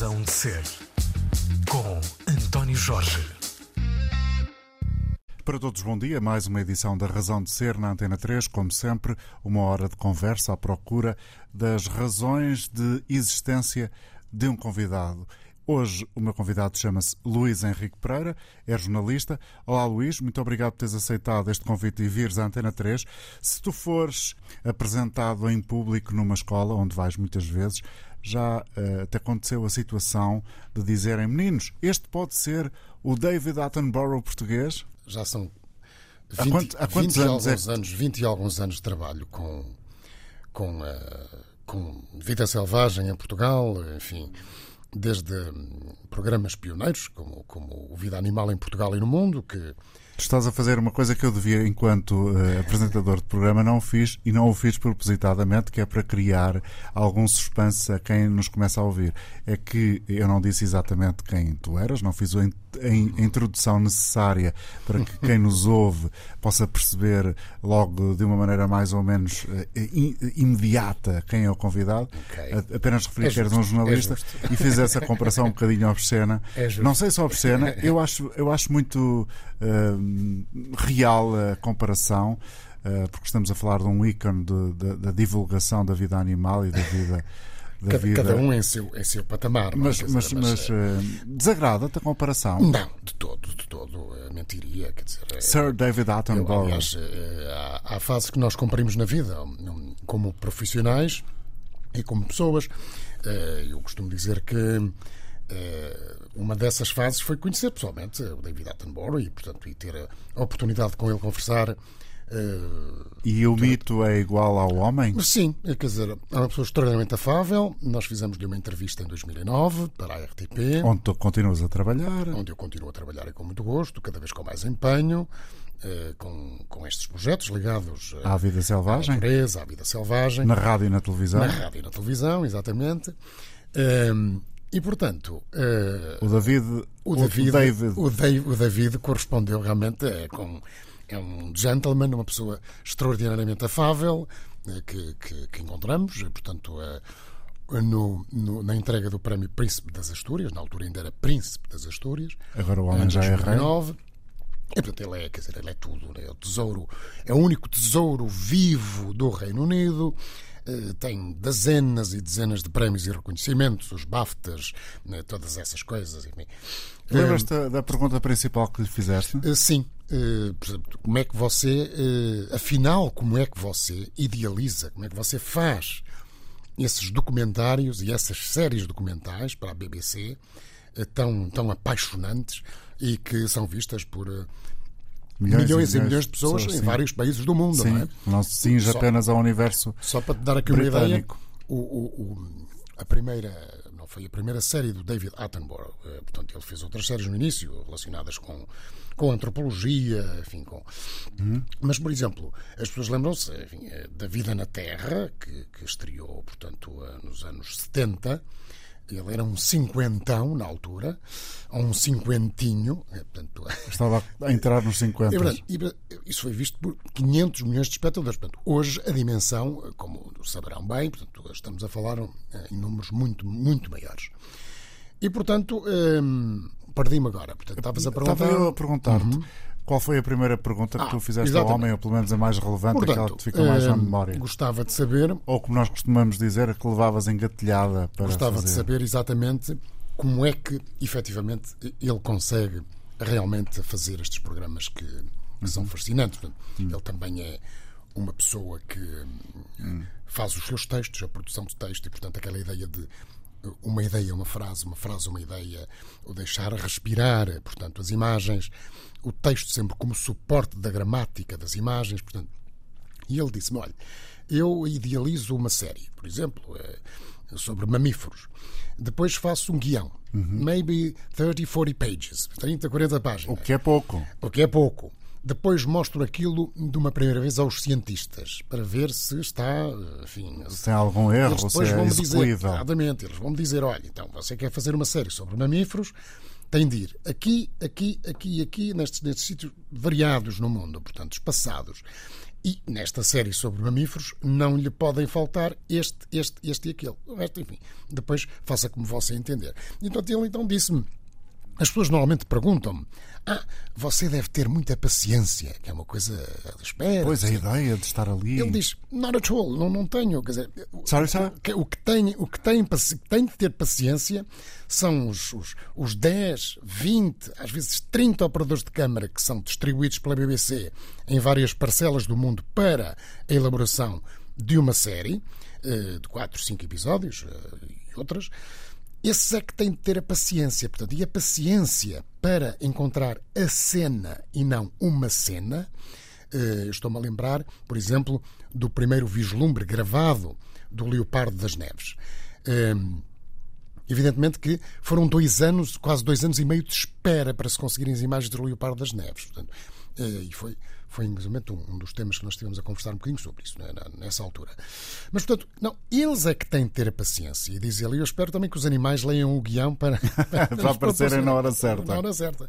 Razão de Ser, com António Jorge. Para todos, bom dia. Mais uma edição da Razão de Ser na Antena 3. Como sempre, uma hora de conversa à procura das razões de existência de um convidado. Hoje o meu convidado chama-se Luís Henrique Pereira, é jornalista. Olá Luís, muito obrigado por teres aceitado este convite e vires à Antena 3. Se tu fores apresentado em público numa escola, onde vais muitas vezes, já uh, te aconteceu a situação de dizerem meninos, este pode ser o David Attenborough português? Já são 20, há, quanto, há quantos 20 anos, e alguns é... anos 20 e alguns anos de trabalho com, com, uh, com vida selvagem em Portugal, enfim desde programas pioneiros, como, como o Vida Animal em Portugal e no Mundo, que Tu estás a fazer uma coisa que eu devia, enquanto uh, apresentador de programa, não fiz e não o fiz propositadamente, que é para criar algum suspense a quem nos começa a ouvir. É que eu não disse exatamente quem tu eras, não fiz a, introdução necessária para que quem nos ouve possa perceber logo de uma maneira mais ou menos uh, imediata quem é o convidado. Okay. Apenas referi é que eras um jornalista é e fiz essa comparação um bocadinho obscena. É não sei se obscena, eu acho, eu acho muito. Uh, real a comparação, uh, porque estamos a falar de um ícone da divulgação da vida animal e da vida. Da cada, vida. cada um em seu, em seu patamar. Mas, mas, mas, mas uh, desagrada-te a comparação? Não, de todo, de todo. Mentiria. Quer dizer, Sir David Attenborough. Eu, aliás, há, há fases que nós cumprimos na vida, como profissionais e como pessoas. Eu costumo dizer que uma dessas fases foi conhecer pessoalmente o David Attenborough e, portanto, e ter a oportunidade de com ele conversar. Uh, e o mito é igual ao homem? Sim, é, quer dizer, é uma pessoa extraordinariamente afável. Nós fizemos-lhe uma entrevista em 2009 para a RTP. Onde tu continuas a trabalhar? Onde eu continuo a trabalhar e com muito gosto, cada vez com mais empenho. Uh, com, com estes projetos ligados à vida selvagem, à natureza, à vida selvagem, na rádio e na televisão, na rádio e na televisão, exatamente. Uh, e, portanto, uh, o David, o David, o David. O, David, o David correspondeu realmente é, com é um gentleman, uma pessoa extraordinariamente afável é, que, que, que, encontramos, portanto, é, no, no, na entrega do Prémio Príncipe das Astúrias, na altura ainda era Príncipe das Astúrias. Agora o homem já é rei. E, portanto, ele é, quer dizer, ele é tudo, né? é o tesouro, é o único tesouro vivo do Reino Unido. Eh, tem dezenas e dezenas de prémios e reconhecimentos, os BAFTAs, né, todas essas coisas. Enfim. Lembras-te da pergunta principal que lhe fizeste? Uh, sim. Como é que você, afinal, como é que você idealiza, como é que você faz esses documentários e essas séries documentais para a BBC tão, tão apaixonantes e que são vistas por milhões, milhões e, milhões, de pessoas, pessoas em vários países do mundo, sim, não é? Não se cinge apenas ao universo Só para te dar aqui britânico. uma ideia, o, o, o, a primeira não foi a primeira série do David Attenborough, eh, portanto ele fez outras séries no início relacionadas com com antropologia, enfim, com. Uhum. Mas, por exemplo, as pessoas lembram-se eh, da Vida na Terra, que, que estreou, portanto, eh, nos anos 70, ele era um cinquentão na altura, ou um cinquentinho. É, portanto, Estava a entrar nos 50. E, isso foi visto por 500 milhões de espectadores. Portanto, hoje a dimensão, como saberão bem, portanto, estamos a falar eh, em números muito, muito maiores. E, portanto, hum, perdi-me agora. Portanto, estavas a perguntar. Estava eu a perguntar-te. Uhum. Qual foi a primeira pergunta que ah, tu fizeste exatamente. ao homem, ou pelo menos a mais relevante, Portanto, aquela que te fica mais na hum, memória? Gostava de saber. Ou como nós costumamos dizer, a que levavas engatilhada para. Gostava fazer. de saber exatamente como é que, efetivamente, ele consegue realmente fazer estes programas que, que uhum. são fascinantes. Portanto, uhum. Ele também é uma pessoa que uhum. faz os seus textos, a produção de texto, e, portanto, aquela ideia de uma ideia, uma frase, uma frase, uma ideia, o deixar respirar, portanto, as imagens o texto sempre como suporte da gramática das imagens. Portanto, e ele disse-me: olha, eu idealizo uma série, por exemplo, eh, sobre mamíferos. Depois faço um guião, uhum. maybe 30, 40 pages, 30, 40 páginas. O que é pouco. O que é pouco. Depois mostro aquilo de uma primeira vez aos cientistas para ver se está, enfim, se tem algum erro, se é execuível. Dizer, exatamente, eles vão me dizer, olha, então você quer fazer uma série sobre mamíferos, tem de ir aqui, aqui, aqui e aqui, nestes, nestes sítios variados no mundo, portanto, espaçados. E nesta série sobre mamíferos não lhe podem faltar este, este, este e aquele. O resto, enfim, depois faça como você entender. Então ele então disse-me as pessoas normalmente perguntam-me: Ah, você deve ter muita paciência, que é uma coisa de espera. Pois, a ideia de estar ali. Ele diz: Not at all, não, não tenho. Quer dizer, sorry, sorry? O, que tem, o que tem, tem de ter paciência são os, os, os 10, 20, às vezes 30 operadores de câmara que são distribuídos pela BBC em várias parcelas do mundo para a elaboração de uma série eh, de 4, 5 episódios eh, e outras esses é que têm de ter a paciência. Portanto, e a paciência para encontrar a cena e não uma cena. Eh, estou-me a lembrar, por exemplo, do primeiro vislumbre gravado do Leopardo das Neves. Ehm, evidentemente que foram dois anos, quase dois anos e meio de espera para se conseguirem as imagens do Leopardo das Neves. Portanto, eh, e foi foi inclusive um, dos temas que nós estivemos a conversar um bocadinho sobre isso, né, nessa altura. Mas, portanto, não, eles é que têm de ter a paciência. E diz ele, eu espero também que os animais leiam o guião para, para aparecerem na hora certa. Na hora certa.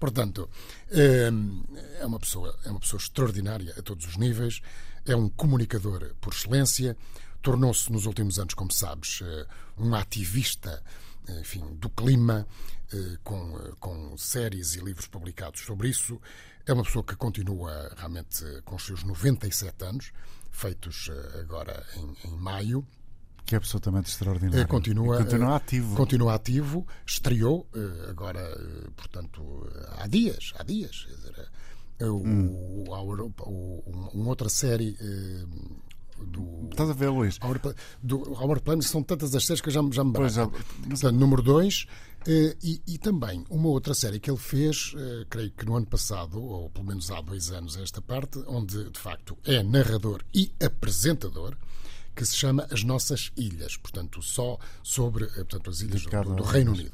Portanto, hum, é uma pessoa, é uma pessoa extraordinária a todos os níveis, é um comunicador por excelência, tornou-se nos últimos anos, como sabes, eh, um ativista enfim, do clima, eh, com, eh, com séries e livros publicados sobre isso. É uma pessoa que continua realmente com os seus 97 anos, feitos eh, agora em, em maio. Que é absolutamente extraordinário. Continua, continua ativo. Continua ativo, estreou agora, portanto, há dias, há dias. O, hum. o, o, uma outra série do. Estás a ver, Luís? Do Howard Planet são tantas as séries que já, já me pois, Portanto, número 2. Eh, e, e, também uma outra série que ele fez, eh, creio que no ano passado, ou pelo menos há dois anos, esta parte, onde de facto é narrador e apresentador, que se chama As Nossas Ilhas, portanto, só sobre eh, portanto, as ilhas do, do Reino Unido.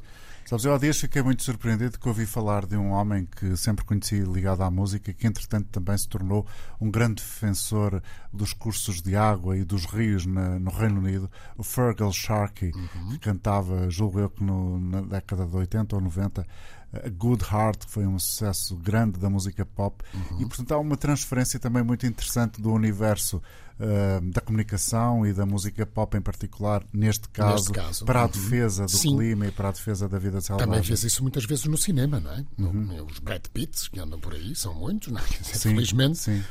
Sabes, eu há dias fiquei muito surpreendido que ouvi falar de um homem que sempre conheci ligado à música, que entretanto também se tornou um grande defensor dos cursos de água e dos rios na, no Reino Unido, o Fergal Sharkey, uhum. que cantava, julgo eu que no, na década de 80 ou 90, a Good Heart, que foi um sucesso grande da música pop, uhum. e portanto há uma transferência também muito interessante do universo uh, da comunicação e da música pop em particular, neste caso, neste caso para a uhum. defesa do Sim. clima e para a defesa da vida selvagem. Também fez isso muitas vezes no cinema, não é? Uhum. Os Brad Pitts que andam por aí, são muitos, não é? Sim, Felizmente. Sim.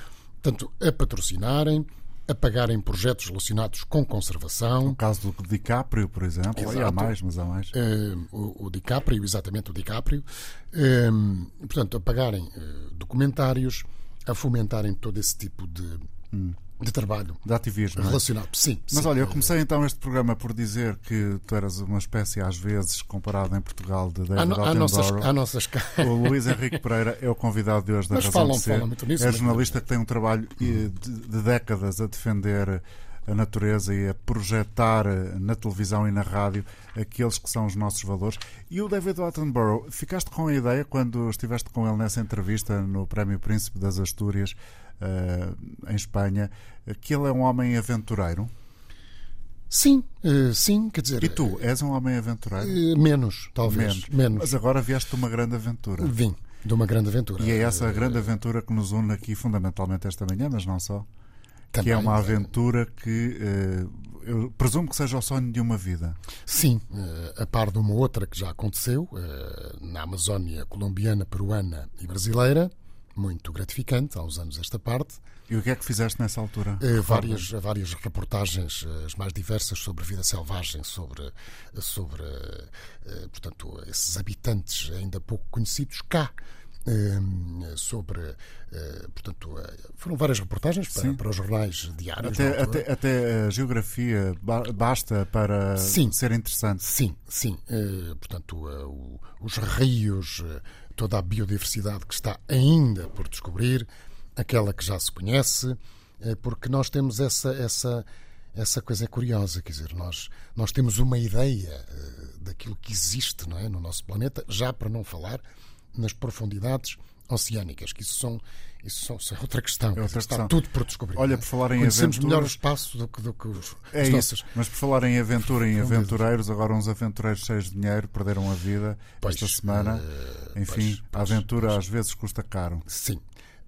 Portanto, a patrocinarem, a pagarem projetos relacionados com conservação. O caso do DiCaprio, por exemplo. Exato. há mais, mas há mais. Uh, o, o, DiCaprio, exatamente o DiCaprio. Uh, portanto, a pagarem uh, documentários, a fomentarem todo esse tipo de. Hum de trabalho. De ativismo. É? Relacionado, sim. Mas sim. olha, eu comecei então este programa por dizer que tu eras uma espécie, às vezes, comparado em Portugal de David Attenborough. Nossas, há nossas... O Luís Henrique Pereira é o convidado de hoje da Mas Razão falam, de Ser. Falam muito nisso, é jornalista que tem um trabalho de, de décadas a defender a natureza e a projetar na televisão e na rádio aqueles que são os nossos valores. E o David Attenborough, ficaste com a ideia quando estiveste com ele nessa entrevista no Prémio Príncipe das Astúrias em Espanha, que ele é um homem aventureiro? Sim, uh, sim, quer dizer. E tu, és um homem aventureiro? Menos, talvez. Menos. menos. Mas agora vieste uma grande aventura. Vim, de uma grande aventura. E é essa grande aventura que nos une aqui, fundamentalmente, esta manhã, mas não só. Também, que é uma aventura que eu presumo que seja o sonho de uma vida. Sim, a par de uma outra que já aconteceu na Amazónia colombiana, peruana e brasileira, muito gratificante, há uns anos esta parte. E o que é que fizeste nessa altura? várias, várias reportagens, as mais diversas, sobre vida selvagem, sobre, sobre portanto, esses habitantes ainda pouco conhecidos cá sobre, eh, portanto, eh, foram várias reportagens para, para os jornais diários. Até, até, até, a geografia basta para sim, ser interessante. Sim, sim. Eh, portanto, os rios, toda a biodiversidade que está ainda por descobrir, aquela que já se conhece, porque nós temos essa, essa, essa coisa curiosa, quer dizer, nós, nós temos uma ideia daquilo que existe não é, no nosso planeta, já para não falar nas profundidades oceânicas, que isso são isso isso é outra questão. É outra está questão. tudo por descobrir. Olha, por falar em Conhecemos melhor o espaço do que, do que os, é os nossos. Mas por falar em aventura e em aventureiros, agora uns aventureiros cheios de dinheiro perderam a vida pois, esta semana. Uh, Enfim, pois, a aventura pois, às vezes custa caro. Sim.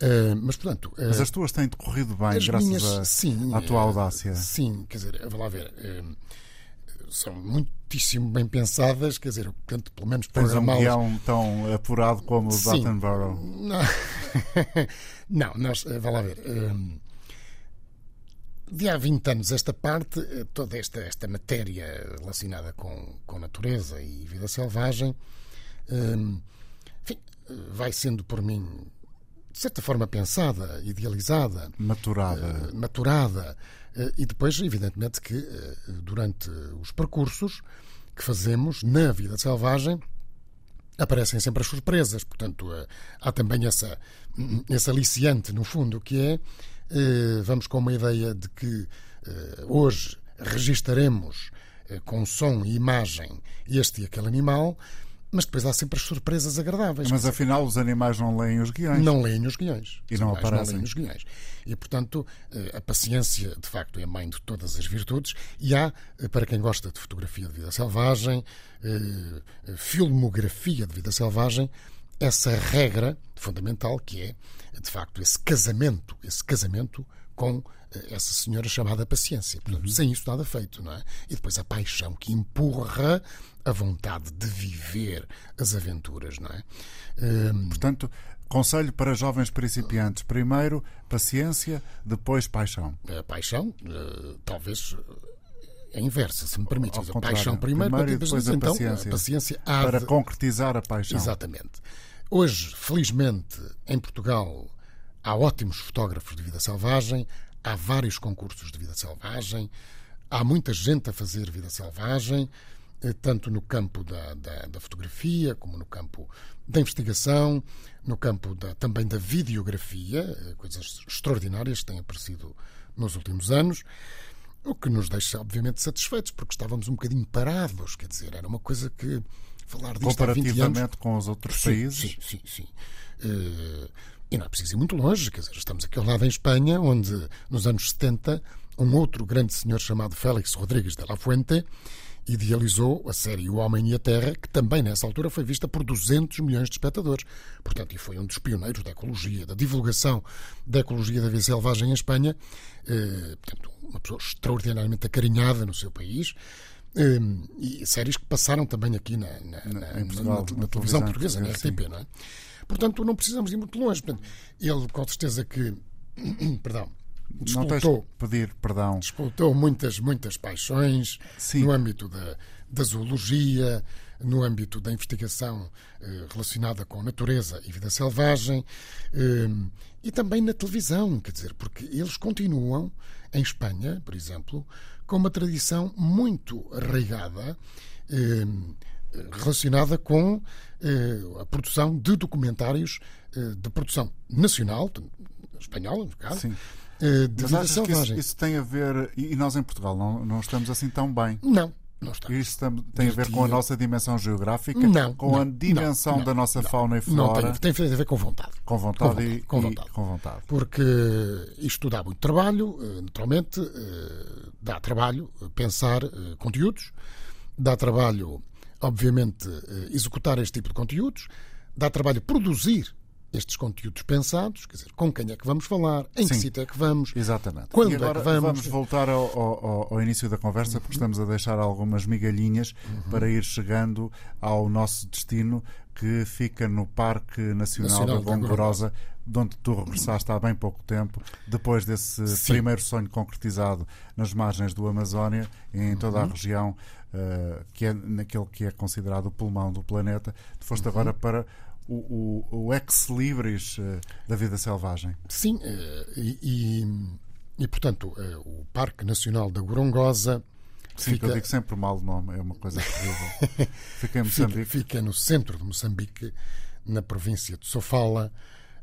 Uh, mas, portanto. Uh, mas as tuas têm decorrido bem, graças minhas, a, sim, à tua audácia. Sim, quer dizer, vou lá ver. Uh, são muitíssimo bem pensadas, quer dizer, tento pelo menos Tens um guião tão apurado como o. Attenborough. Não, não nós, vá lá ver. De há 20 anos esta parte, toda esta, esta matéria relacionada com, com natureza e vida selvagem, enfim, vai sendo por mim de certa forma pensada, idealizada, maturada, uh, maturada e depois, evidentemente, que uh, durante os percursos que fazemos na vida selvagem aparecem sempre as surpresas. Portanto, há também essa, esse aliciante, no fundo, que é vamos com uma ideia de que hoje registaremos com som e imagem este e aquele animal mas depois há sempre as surpresas agradáveis. Mas afinal os animais não leem os guiões. Não leem os guiões. E não aparecem. Não os guiões. E, portanto, eh, a paciência, de facto, é a mãe de todas as virtudes. E há, eh, para quem gosta de fotografia de vida selvagem, eh, filmografia de vida selvagem, essa regra fundamental que é, de facto, esse casamento, esse casamento com essa senhora chamada paciência. Portanto, uhum. sem isso nada feito, não é? E depois a paixão que empurra a vontade de viver as aventuras, não é? Um... Portanto, conselho para jovens principiantes: primeiro paciência, depois paixão. A paixão, uh, talvez é inversa, se me permite. A paixão primeiro, primeiro e depois a então, paciência. A paciência para de... concretizar a paixão. Exatamente. Hoje, felizmente, em Portugal, há ótimos fotógrafos de vida selvagem, há vários concursos de vida selvagem, há muita gente a fazer vida selvagem. Eh, tanto no campo da, da, da, fotografia, como no campo da investigação, no campo da, também da videografia, eh, coisas extraordinárias que têm aparecido nos últimos anos, o que nos deixa, obviamente, satisfeitos, porque estávamos um bocadinho parados, quer dizer, era uma coisa que falar disto Comparativamente há 20 anos... com os outros sim, países? Sim, sim, sim. Uh, e não é preciso ir muito longe, quer dizer, estamos aqui ao lado em Espanha, onde nos anos 70 um outro grande senhor chamado Félix Rodrigues de la Fuente idealizou a série O Homem e a Terra, que também nessa altura foi vista por 200 milhões de espectadores. Portanto, e foi um dos pioneiros da ecologia, da divulgação da ecologia da vida selvagem em Espanha. Eh, portanto, uma pessoa extraordinariamente acarinhada no seu país. Eh, e séries que passaram também aqui na, na, na, na televisão portuguesa, na RTP, não é? Portanto, não precisamos ir muito longe. Portanto, ele, com certeza que. Perdão pedir perdão. Disputou muitas, muitas paixões Sim. no âmbito da, da zoologia, no âmbito da investigação eh, relacionada com natureza e vida selvagem eh, e também na televisão, quer dizer, porque eles continuam em Espanha, por exemplo, com uma tradição muito arraigada eh, relacionada com eh, a produção de documentários eh, de produção nacional, espanhola, no caso, Sim eh, de Mas vida selvagem. Isso, isso, tem a ver. E nós em Portugal não, não estamos assim tão bem. Não. Não está. Isso tem a ver com a nossa dimensão geográfica? Não. Com não, a dimensão não, da nossa fauna e flora? Não, tem, tem a ver com vontade. Com vontade, com vontade, e, com vontade. E, com vontade. Porque isto dá muito trabalho, naturalmente, dá trabalho pensar conteúdos, dá trabalho, obviamente, executar este tipo de conteúdos, dá trabalho produzir estes conteúdos pensados, quer dizer, com quem é que vamos falar, em Sim, que sítio é que vamos, exatamente. quando e agora é que vamos. Vamos voltar ao, ao, ao início da conversa, porque estamos a deixar algumas migalhinhas uhum. para ir chegando ao nosso destino, que fica no Parque Nacional, Nacional da Gongorosa, de onde tu regressaste há bem pouco tempo, depois desse Sim. primeiro sonho concretizado nas margens do Amazónia, em toda a uhum. região, uh, que é naquele que é considerado o pulmão do planeta. Tu foste uhum. agora para o, o, o ex-libris eh, da vida selvagem. Sim, eh, e, e, e, portanto, eh, o Parque Nacional da Gorongosa. Sim, fica... eu digo sempre mal o nome, é uma coisa terrível. fica em Moçambique. Fica, fica, no centro de Moçambique, na província de Sofala.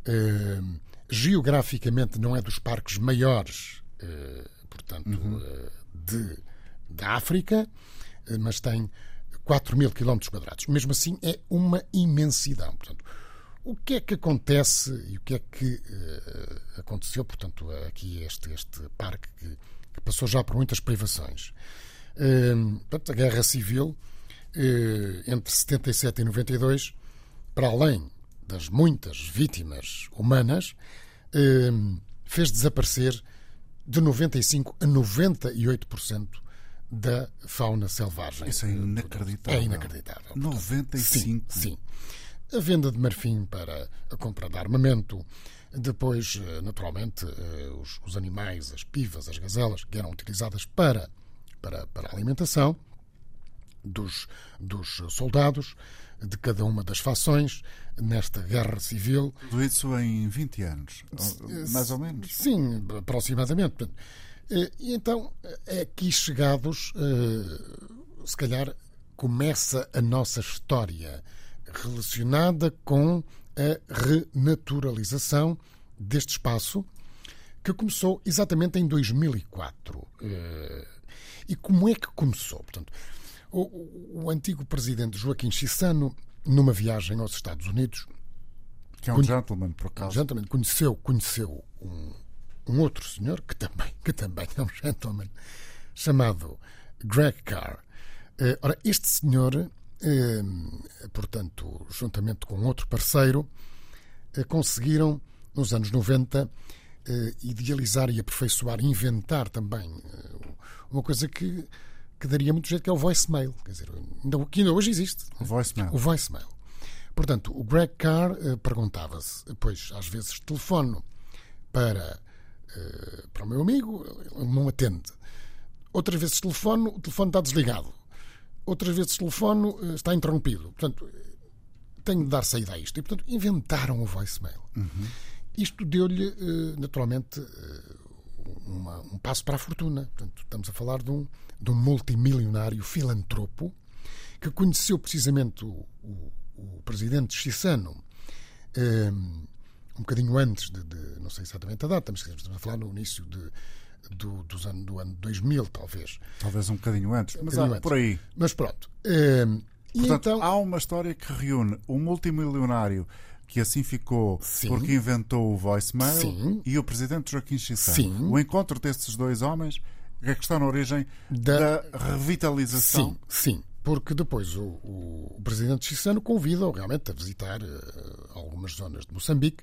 Uh, geograficamente não é dos parques maiores, uh, portanto, uhum. uh, de, da África, mas tem 4 mil quilómetros quadrados. Mesmo assim, é uma imensidão. Portanto, o que é que acontece e o que é que uh, aconteceu, portanto, aqui este, este parque que, que passou já por muitas privações? Uh, portanto, a Guerra Civil, uh, entre 77 e 92, para além das muitas vítimas humanas, eh, fez desaparecer de 95% a 98% da fauna selvagem. Isso é inacreditável. É inacreditável. 95%. Sim, sim. A venda de marfim para a compra de armamento, depois, eh, naturalmente, eh, os, os animais, as pivas, as gazelas, que eram utilizadas para, para, para a alimentação dos, dos soldados de cada uma das fações nesta guerra civil. Tudo isso em 20 anos, mais ou menos? Sim, aproximadamente. E então, aqui chegados, eh, se calhar começa a nossa história relacionada com a renaturalização deste espaço, que começou exatamente em 2004. Eh, e como é que começou? Portanto, o, o antigo presidente Joaquim Chissano, numa viagem aos Estados Unidos, que é um gentleman, por acaso. Um gentleman, conheceu, conheceu um, um outro senhor, que também, que também é um gentleman, chamado Greg Carr. Uh, ora, este senhor, uh, portanto, juntamente com outro parceiro, uh, conseguiram, nos anos 90, idealizar e aperfeiçoar, inventar também uma coisa que, que daria muito jeito, que é o voicemail. Quer dizer, ainda, que ainda hoje existe. O voicemail. O voicemail. Portanto, o Greg Carr perguntava-se, pois às vezes telefono para eh, para o meu amigo, ele não atende. Outras vezes telefono, o telefone está desligado. Outras vezes telefono eh, está interrompido. Portanto, tenho de dar saída a isto. E, portanto, inventaram o voicemail. Uhum. Isto deu-lhe, eh, naturalmente, uma, um passo para a fortuna. Portanto, estamos a falar de um, de um multimilionário filantropo que conheceu precisamente o, o, o presidente Chissano um bocadinho antes de, de, não sei exatamente a data, mas estamos a falar no início de, do, dos ano, do ano 2000, talvez. Talvez um bocadinho antes, mas um bocadinho por aí. Mas pronto. Hum, Portanto, então... há uma história que reúne um multimilionário que assim ficou Sim. porque inventou o voicemail Sim. e o presidente Joaquim Chissano. O encontro destes dois homens é que está na origem da, da revitalização. Sim, sim. Porque depois o, o, o presidente Chissano convida-o realmente a visitar uh, algumas zonas de Moçambique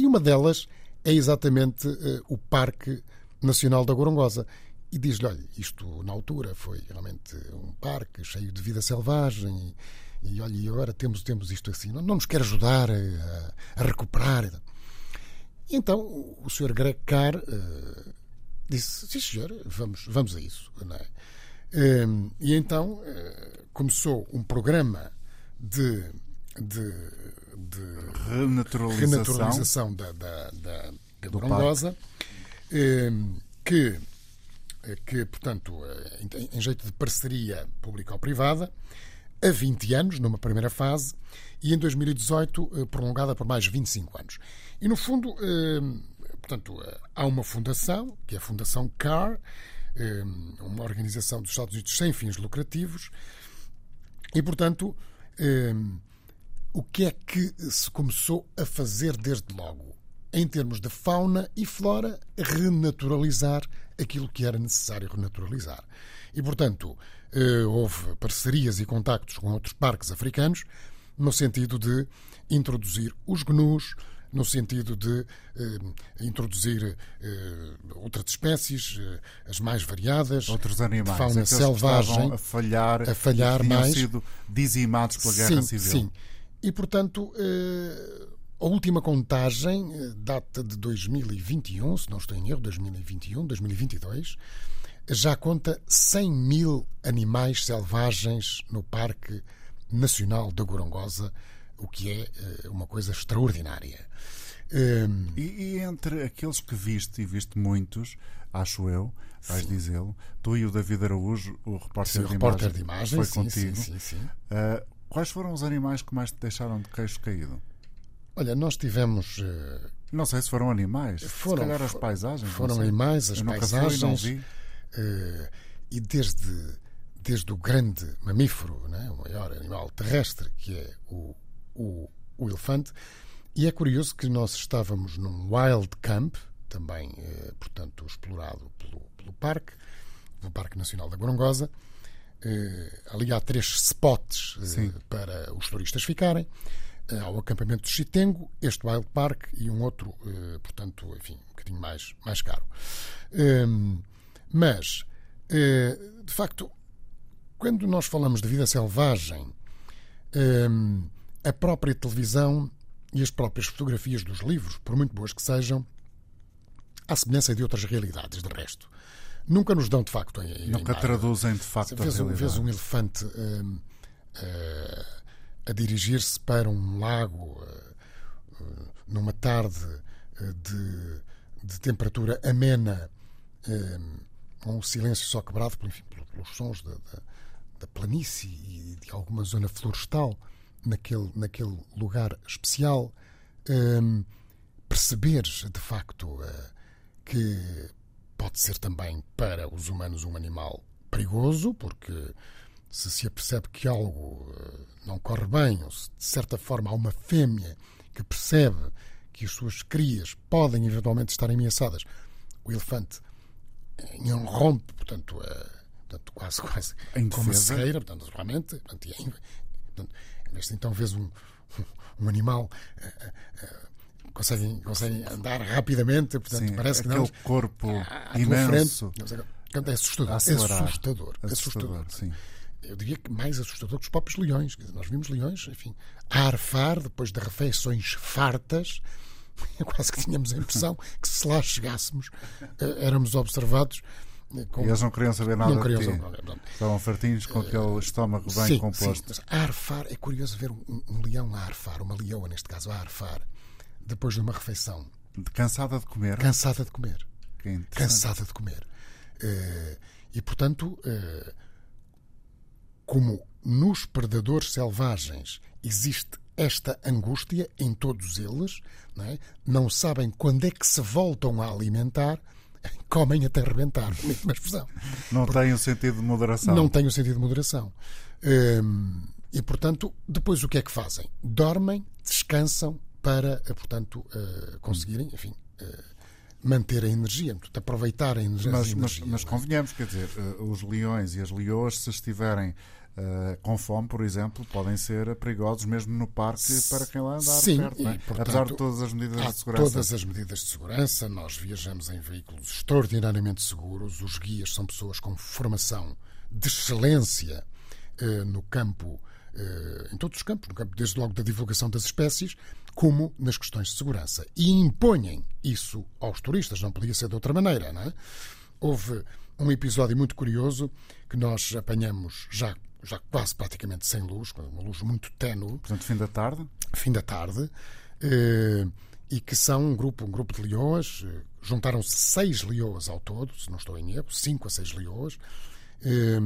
e uma delas é exatamente uh, o Parque Nacional da Gorongosa. E diz-lhe: olha, isto na altura foi realmente um parque cheio de vida selvagem. E, e olha, e agora temos, temos isto assim. Não, não nos quer ajudar a, a recuperar. E então o Sr. Greg Carr uh, disse: sim, senhor, vamos, vamos a isso. É? Uh, e então uh, começou um programa de, de de renaturalização, renaturalização da, da, da, da Gorongosa, eh, que, que, portanto, eh, em, em jeito de parceria público-privada, a 20 anos, numa primeira fase, e em 2018 eh, prolongada por mais 25 anos. E, no fundo, portanto, há uma fundação, que é a Fundação CAR, uma organização dos Estados Unidos sem fins lucrativos, e, portanto, o que é que se começou a fazer desde logo? Em termos de fauna e flora, renaturalizar aquilo que era necessário renaturalizar. E, portanto, eh, houve parcerias e contactos com outros parques africanos no sentido de introduzir os gnus, no sentido de eh, introduzir eh, outras espécies, eh, as mais variadas, outros animais, fauna selvagem, a falhar, a falhar que mais, sido dizimados pela sim, guerra civil. Sim. E, portanto, eh, a última contagem eh, data de 2021, se não estou em erro, 2021, 2022, já conta 100 mil animais selvagens no Parque Nacional da Gorongosa, o que é eh, uma coisa extraordinária. E, e, entre aqueles que viste, e viste muitos, acho eu, vais dizê-lo, tu e o David Araújo, o repórter, sim, de, repórter imagem, de imagem, foi sim, contigo. Sim, sim, uh, Quais foram os animais que mais te deixaram de queixo caído? Olha, nós tivemos. Uh, não sei se foram animais. Foram, se calhar as paisagens. Foram animais, as Eu paisagens. Fui, uh, e desde, desde o grande mamífero, né, o maior animal terrestre, que é o, o, o elefante. E é curioso que nós estávamos num wild camp, também, uh, portanto, explorado pelo, pelo parque, pelo Parque Nacional da Gorongosa ali há três spots uh, para os turistas ficarem. ao acampamento de Chitengo, este Wild Park e um outro, portanto, enfim, um bocadinho mais, mais caro. Ehm, mas, de facto, quando nós falamos de vida selvagem, ehm, a própria televisão e as próprias fotografias dos livros, por muito boas que sejam, à semelhança de outras realidades, de resto, nunca nos dão de facto a Nunca traduzem de facto vês, a realidade. Vês um elefante uh, uh, a dirigir-se para um lago uh, numa tarde de, de, temperatura amena, com o silêncio só quebrado enfim, pelos sons da, da, da planície e de alguma zona florestal naquele, naquele lugar especial, perceberes de facto que pode ser também para os humanos um animal perigoso, porque se se apercebe que algo uh, não corre bem, ou se de certa forma há uma fêmea que percebe que as suas crias podem eventualmente estar ameaçadas, o elefante rompe, portanto, uh, portanto quase, quase em como uma cegueira, portanto, realmente, portanto, portanto, Neste então vês um, um animal uh, uh, consegue, consegue andar rapidamente, portanto Sim, parece que aquele não. corpo à, à imenso. Frente, é assustador. Acelerar. Assustador. Assustador. Sim. Eu diria que mais assustador que os próprios leões. Nós vimos leões, enfim, a arfar depois de refeições fartas. Quase que tínhamos a impressão que se lá chegássemos éramos observados com... E eles não queriam saber nada não queriam de ti. Saber, Estavam fartinhos com aquele estômago bem sim, composto. Sim, a arfar, é curioso ver um, um, leão a arfar, uma leoa neste caso, a arfar, depois de uma refeição. Cansada de comer? Cansada de comer. Cansada de comer. Uh, e, portanto, uh, como nos predadores selvagens existe esta angústia em todos eles, não, é? não sabem quando é que se voltam a alimentar comem até rebentar, mesma expressão. Não tem o sentido de moderação. Não tem o sentido de moderação. Hum, e, portanto, depois o que é que fazem? Dormem, descansam para, eh, portanto, uh, conseguirem, enfim, uh, manter a energia, portanto, aproveitar a energia. Mas, mas, mas é? convenhamos, quer dizer, os leões e as leoas, se estiverem Uh, com fome, por exemplo, podem ser perigosos mesmo no parque para quem lá andar Sim, perto, é? portanto, apesar de todas as medidas de segurança. Todas as medidas de segurança, nós viajamos em veículos extraordinariamente seguros, os guias são pessoas com formação de excelência uh, no campo, uh, em todos os campos, no campo desde logo da divulgação das espécies, como nas questões de segurança. E impõem isso aos turistas, não podia ser de outra maneira, não é? Houve um episódio muito curioso que nós apanhamos já já quase praticamente sem luz, com uma luz muito ténue. Portanto, fim da tarde? Fim da tarde. Eh, e que são um grupo, um grupo de leoas. Eh, juntaram-se seis leoas ao todo, se não estou em erro, cinco a seis leoas, eh,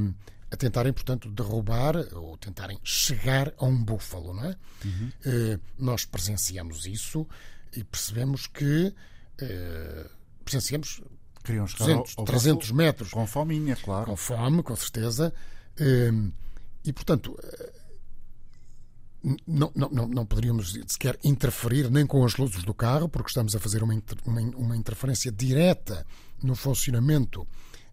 a tentarem, portanto, derrubar ou tentarem chegar a um búfalo, não é? Uhum. Nós presenciamos isso e percebemos que presenciamos Queriam chegar 200, ao, 300 metros. Com fominha, claro. Com fome, com certeza. E, portanto, eh, não, não, não poderíamos sequer interferir nem com as luzes do carro, porque estamos a fazer uma, uma, uma interferência direta no funcionamento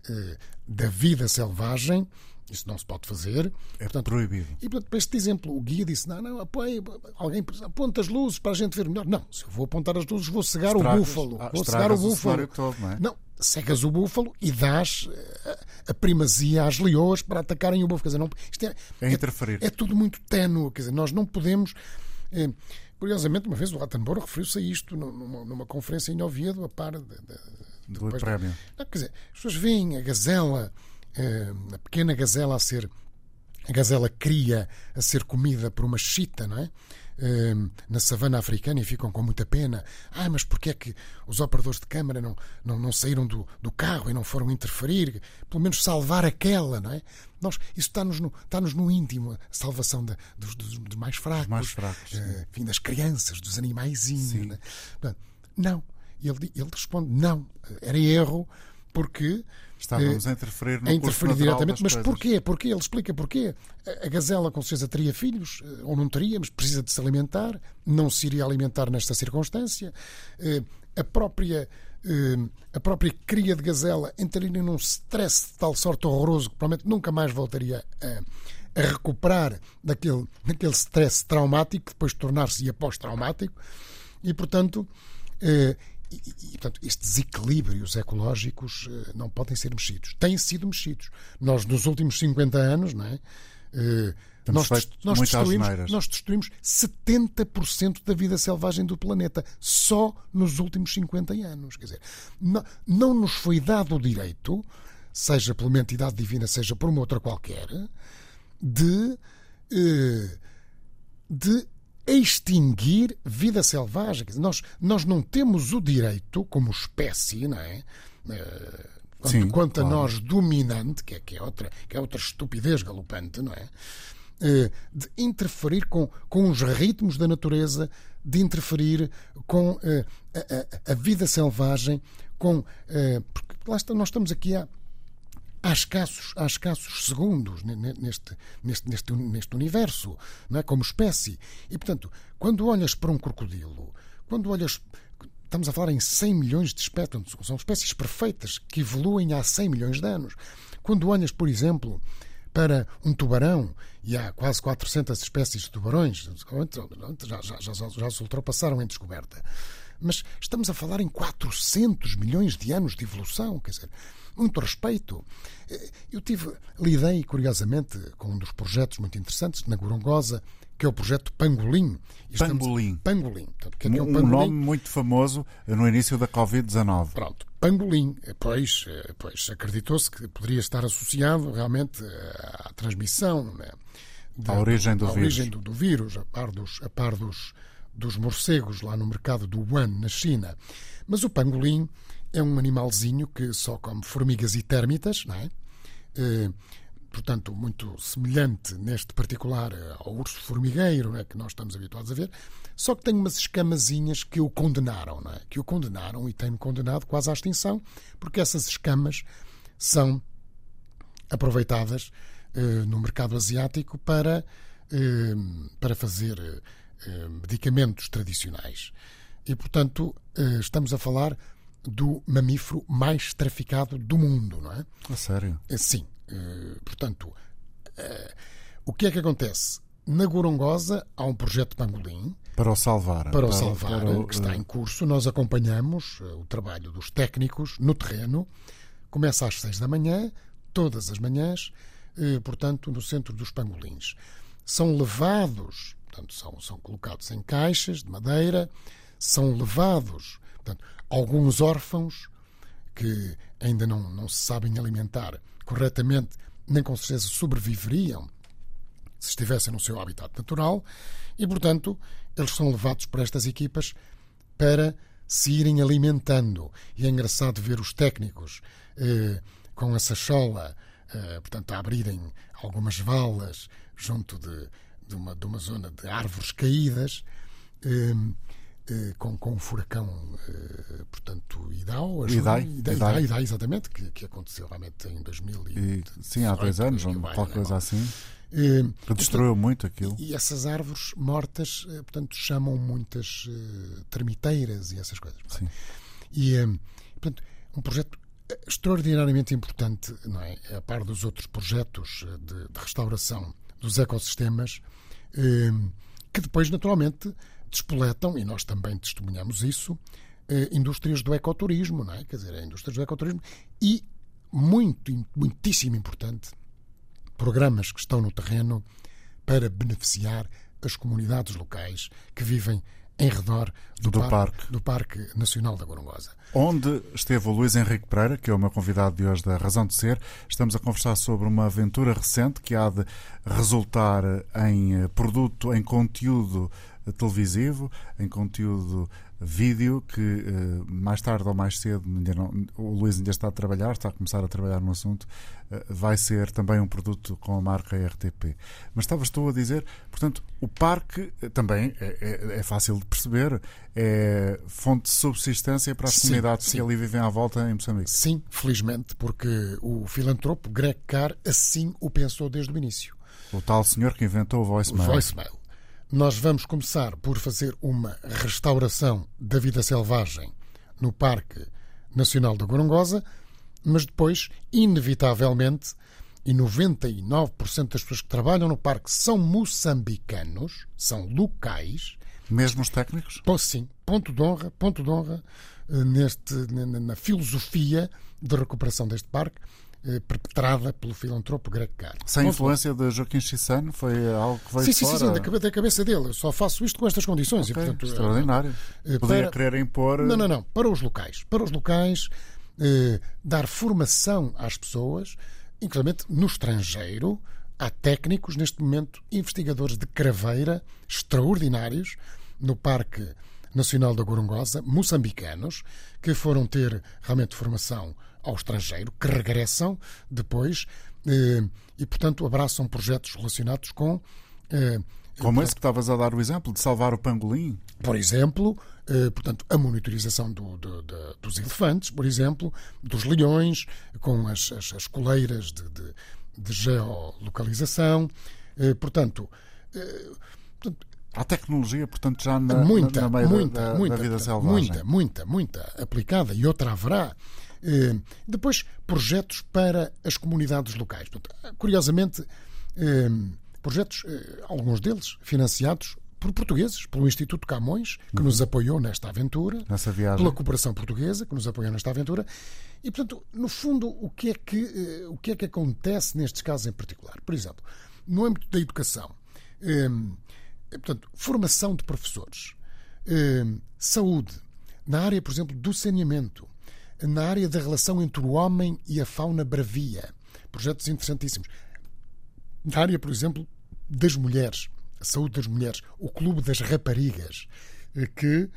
eh, da vida selvagem. Isso não se pode fazer. É portanto, proibido. E, portanto, para este exemplo, o guia disse: não, não, apoie, alguém aponta as luzes para a gente ver melhor. Não, se eu vou apontar as luzes, vou cegar estragas, o búfalo. Ah, vou cegar o búfalo. O todo, não, é? não, cegas o búfalo e dás eh, a primazia às leoas para atacarem o búfalo. Quer dizer, não, isto é, é interferir. É, é, tudo muito ténue. Quer dizer, nós não podemos. Eh, curiosamente, uma vez o Attenborough referiu-se a isto numa, numa, conferência em Oviedo, a par de, de, do prémio. Não, quer dizer, as pessoas veem a gazela, a pequena gazela a ser. A gazela cria a ser comida por uma chita, não é? Ehm, na savana africana e ficam com muita pena. Ah, mas porquê é que os operadores de câmara não, não, não saíram do, do carro e não foram interferir? Pelo menos salvar aquela, não é? Nós, isso está-nos no, está-nos no íntimo, a salvação da, dos, dos, dos, mais fracos, mais fracos uh, enfim, das crianças, dos animaizinhos. Né? Não. Ele, ele responde: não, era erro, porque Estávamos a interferir no a interferir diretamente, mas coisas. porquê? porquê? Ele explica porquê. A gazela, com certeza, teria filhos, eh, ou não teria, mas precisa de se alimentar, não se iria alimentar nesta circunstância. Eh, a própria, eh, a própria cria de gazela entraria num stress de tal sorte horroroso que provavelmente nunca mais voltaria a, a recuperar daquele, daquele stress traumático, depois tornar-se pós-traumático, e, portanto, eh, e, e, portanto, estes desequilíbrios ecológicos eh, não podem ser mexidos. Têm sido mexidos. Nós, nos últimos 50 anos, não é? Eh, nós, nós, destruímos, nós destruímos 70% da vida selvagem do planeta só nos últimos 50 anos. Quer dizer, não, não nos foi dado o direito, seja por uma entidade divina, seja por uma outra qualquer, de, eh, de extinguir vida selvagem. Nós, nós não temos o direito, como espécie, não é? Eh, quanto, Sim, quanto claro. a nós dominante, que é, que, é outra, que é outra estupidez galopante, não é? Eh, de interferir com, com os ritmos da natureza, de interferir com uh, a, a, a, vida selvagem, com. Porque lá está, nós estamos aqui há, há, escassos, há escassos segundos neste, neste, neste, neste universo, não é? como espécie. E, portanto, quando olhas para um crocodilo, quando olhas estamos a falar em 100 milhões de espécies, são espécies perfeitas que evoluem há 100 milhões de anos. Quando olhas, por exemplo, para um tubarão, e há quase 400 espécies de tubarões, já, já, já, já se ultrapassaram em descoberta. Mas estamos a falar em 400 milhões de anos de evolução, quer dizer, muito respeito. Eu tive, lidei, curiosamente, com um dos projetos muito interessantes na Gorongosa, que é o projeto Pangolim. Pangolim. Pangolim. Portanto, que é é um, um nome muito famoso no início da Covid-19. Pronto. Pangolim. Pois, eh, pois acreditou-se que poderia estar associado realmente eh, à transmissão, né, da, origem do à vírus. origem do, do, vírus, a par, dos, a par dos, dos morcegos lá no mercado do Wuhan, na China. Mas o pangolim é um animalzinho que só come formigas e térmitas, não é? Eh, portanto, muito semelhante neste particular ao urso formigueiro, é, que nós estamos habituados a ver, só que tem umas escamazinhas que o condenaram, não é? que o condenaram e tem-me condenado quase à extinção, porque essas escamas são aproveitadas eh, no mercado asiático para, eh, para fazer eh, medicamentos tradicionais. E, portanto, eh, estamos a falar do mamífero mais traficado do mundo, não é? A sério? Eh, sim. Eh, portanto, eh, o que é que acontece? Na Gorongosa há um projeto de pangolim. Para o salvar. Para o salvar, para o, que está em curso. Nós acompanhamos o trabalho dos técnicos no terreno. Começa às seis da manhã, todas as manhãs, portanto, no centro dos pangolins. São levados, portanto, são, são colocados em caixas de madeira, são levados, portanto, alguns órfãos que ainda não, não se sabem alimentar corretamente, nem com certeza sobreviveriam se estivessem no seu habitat natural, e, portanto, eles são levados por estas equipas para se irem alimentando. E é engraçado ver os técnicos eh, com a sachola, eh, portanto, a abrirem algumas valas junto de, de, uma, de uma zona de árvores caídas. Eh, com, com o furacão, eh, portanto, Idau, Idai, Idai, Idai, Idai, exatamente, que, que aconteceu realmente em 2000 e, Sim, há dois anos, qualquer coisa assim. Eh, que destruiu muito aquilo. E essas árvores mortas, portanto, chamam muitas termiteiras e essas coisas. Sim. E, portanto, um projeto extraordinariamente importante, não é? A par dos outros projetos de, de restauração dos ecossistemas, que depois, naturalmente, despoletam, e nós também testemunhamos isso, eh, indústrias do ecoturismo, não é? Quer dizer, indústrias do ecoturismo e, muito, muitíssimo importante, programas que estão no terreno para beneficiar as comunidades locais que vivem em redor do, do, parque, parque. do Parque Nacional da Gorongosa. Onde esteve o Luís Henrique Pereira, que é o meu convidado de hoje da Razão de Ser. Estamos a conversar sobre uma aventura recente que há de resultar em eh, produto, em conteúdo televisivo, em conteúdo vídeo, que uh, mais tarde ou mais cedo, não, o Luís ainda está a trabalhar, está a começar a trabalhar no assunto, uh, vai ser também um produto com a marca RTP. Mas estavas tu a dizer, portanto, o parque eh, também é, é, é fácil de perceber, é fonte de subsistência para as sim, comunidades sim. que ali vivem à volta em Moçambique. Sim, felizmente, porque o filantropo Greg Carr assim o pensou desde o início. O tal senhor que inventou o voicemail. O voicemail. Nós vamos começar por fazer uma restauração da vida selvagem no Parque Nacional da Gorongosa, mas depois, inevitavelmente, e 99% das pessoas que trabalham no parque são moçambicanos, são locais. Mesmo os técnicos? Pois sim, ponto de honra, ponto de honra eh, neste, na, na filosofia de recuperação deste parque perpetrada pelo filantropo Greg Carr. Sem influência de Joaquim Chissano? Foi algo que veio sim, sim, fora? Sim, sim, da cabe- da cabeça dele. Eu só faço isto com estas condições. Ok, e, portanto, extraordinário. eh, Podia para- querer impor... Não, não, não. Para os locais. Para os locais, eh, dar formação às pessoas, inclusive no estrangeiro. Há técnicos, neste momento, investigadores de craveira extraordinários no Parque Nacional da Gorongosa, moçambicanos, que foram ter realmente formação ao estrangeiro, que regressam depois eh, e, portanto, abraçam projetos relacionados com. eh, Como esse que estavas a dar o exemplo, de salvar o pangolim. por exemplo, eh, portanto, a monitorização do- do- da- dos elefantes, por exemplo, dos leões, com as, as- as coleiras de, de- de geolocalização. Portanto, portanto, Há tecnologia, portanto, já na, muita, na, na muita, da, muita, da vida portanto, selvagem. muita, muita, muita aplicada e outra haverá. Eh, Depois, projetos para as comunidades locais. Curiosamente, eh, projetos, eh, alguns deles financiados por portugueses, pelo Instituto Camões, que Uhum. nos apoiou nesta aventura, Nessa viagem. pela cooperação portuguesa, que nos apoiou nesta aventura. E, portanto, no fundo, o que é que, o que, é que acontece nestes casos em particular? Por exemplo, no âmbito da educação, portanto, formação de professores, saúde, na área, por exemplo, do saneamento, na área da relação entre o homem e a fauna bravia, projetos interessantíssimos. Na área, por exemplo, das mulheres, a saúde das mulheres, o Clube das Raparigas, eh, que,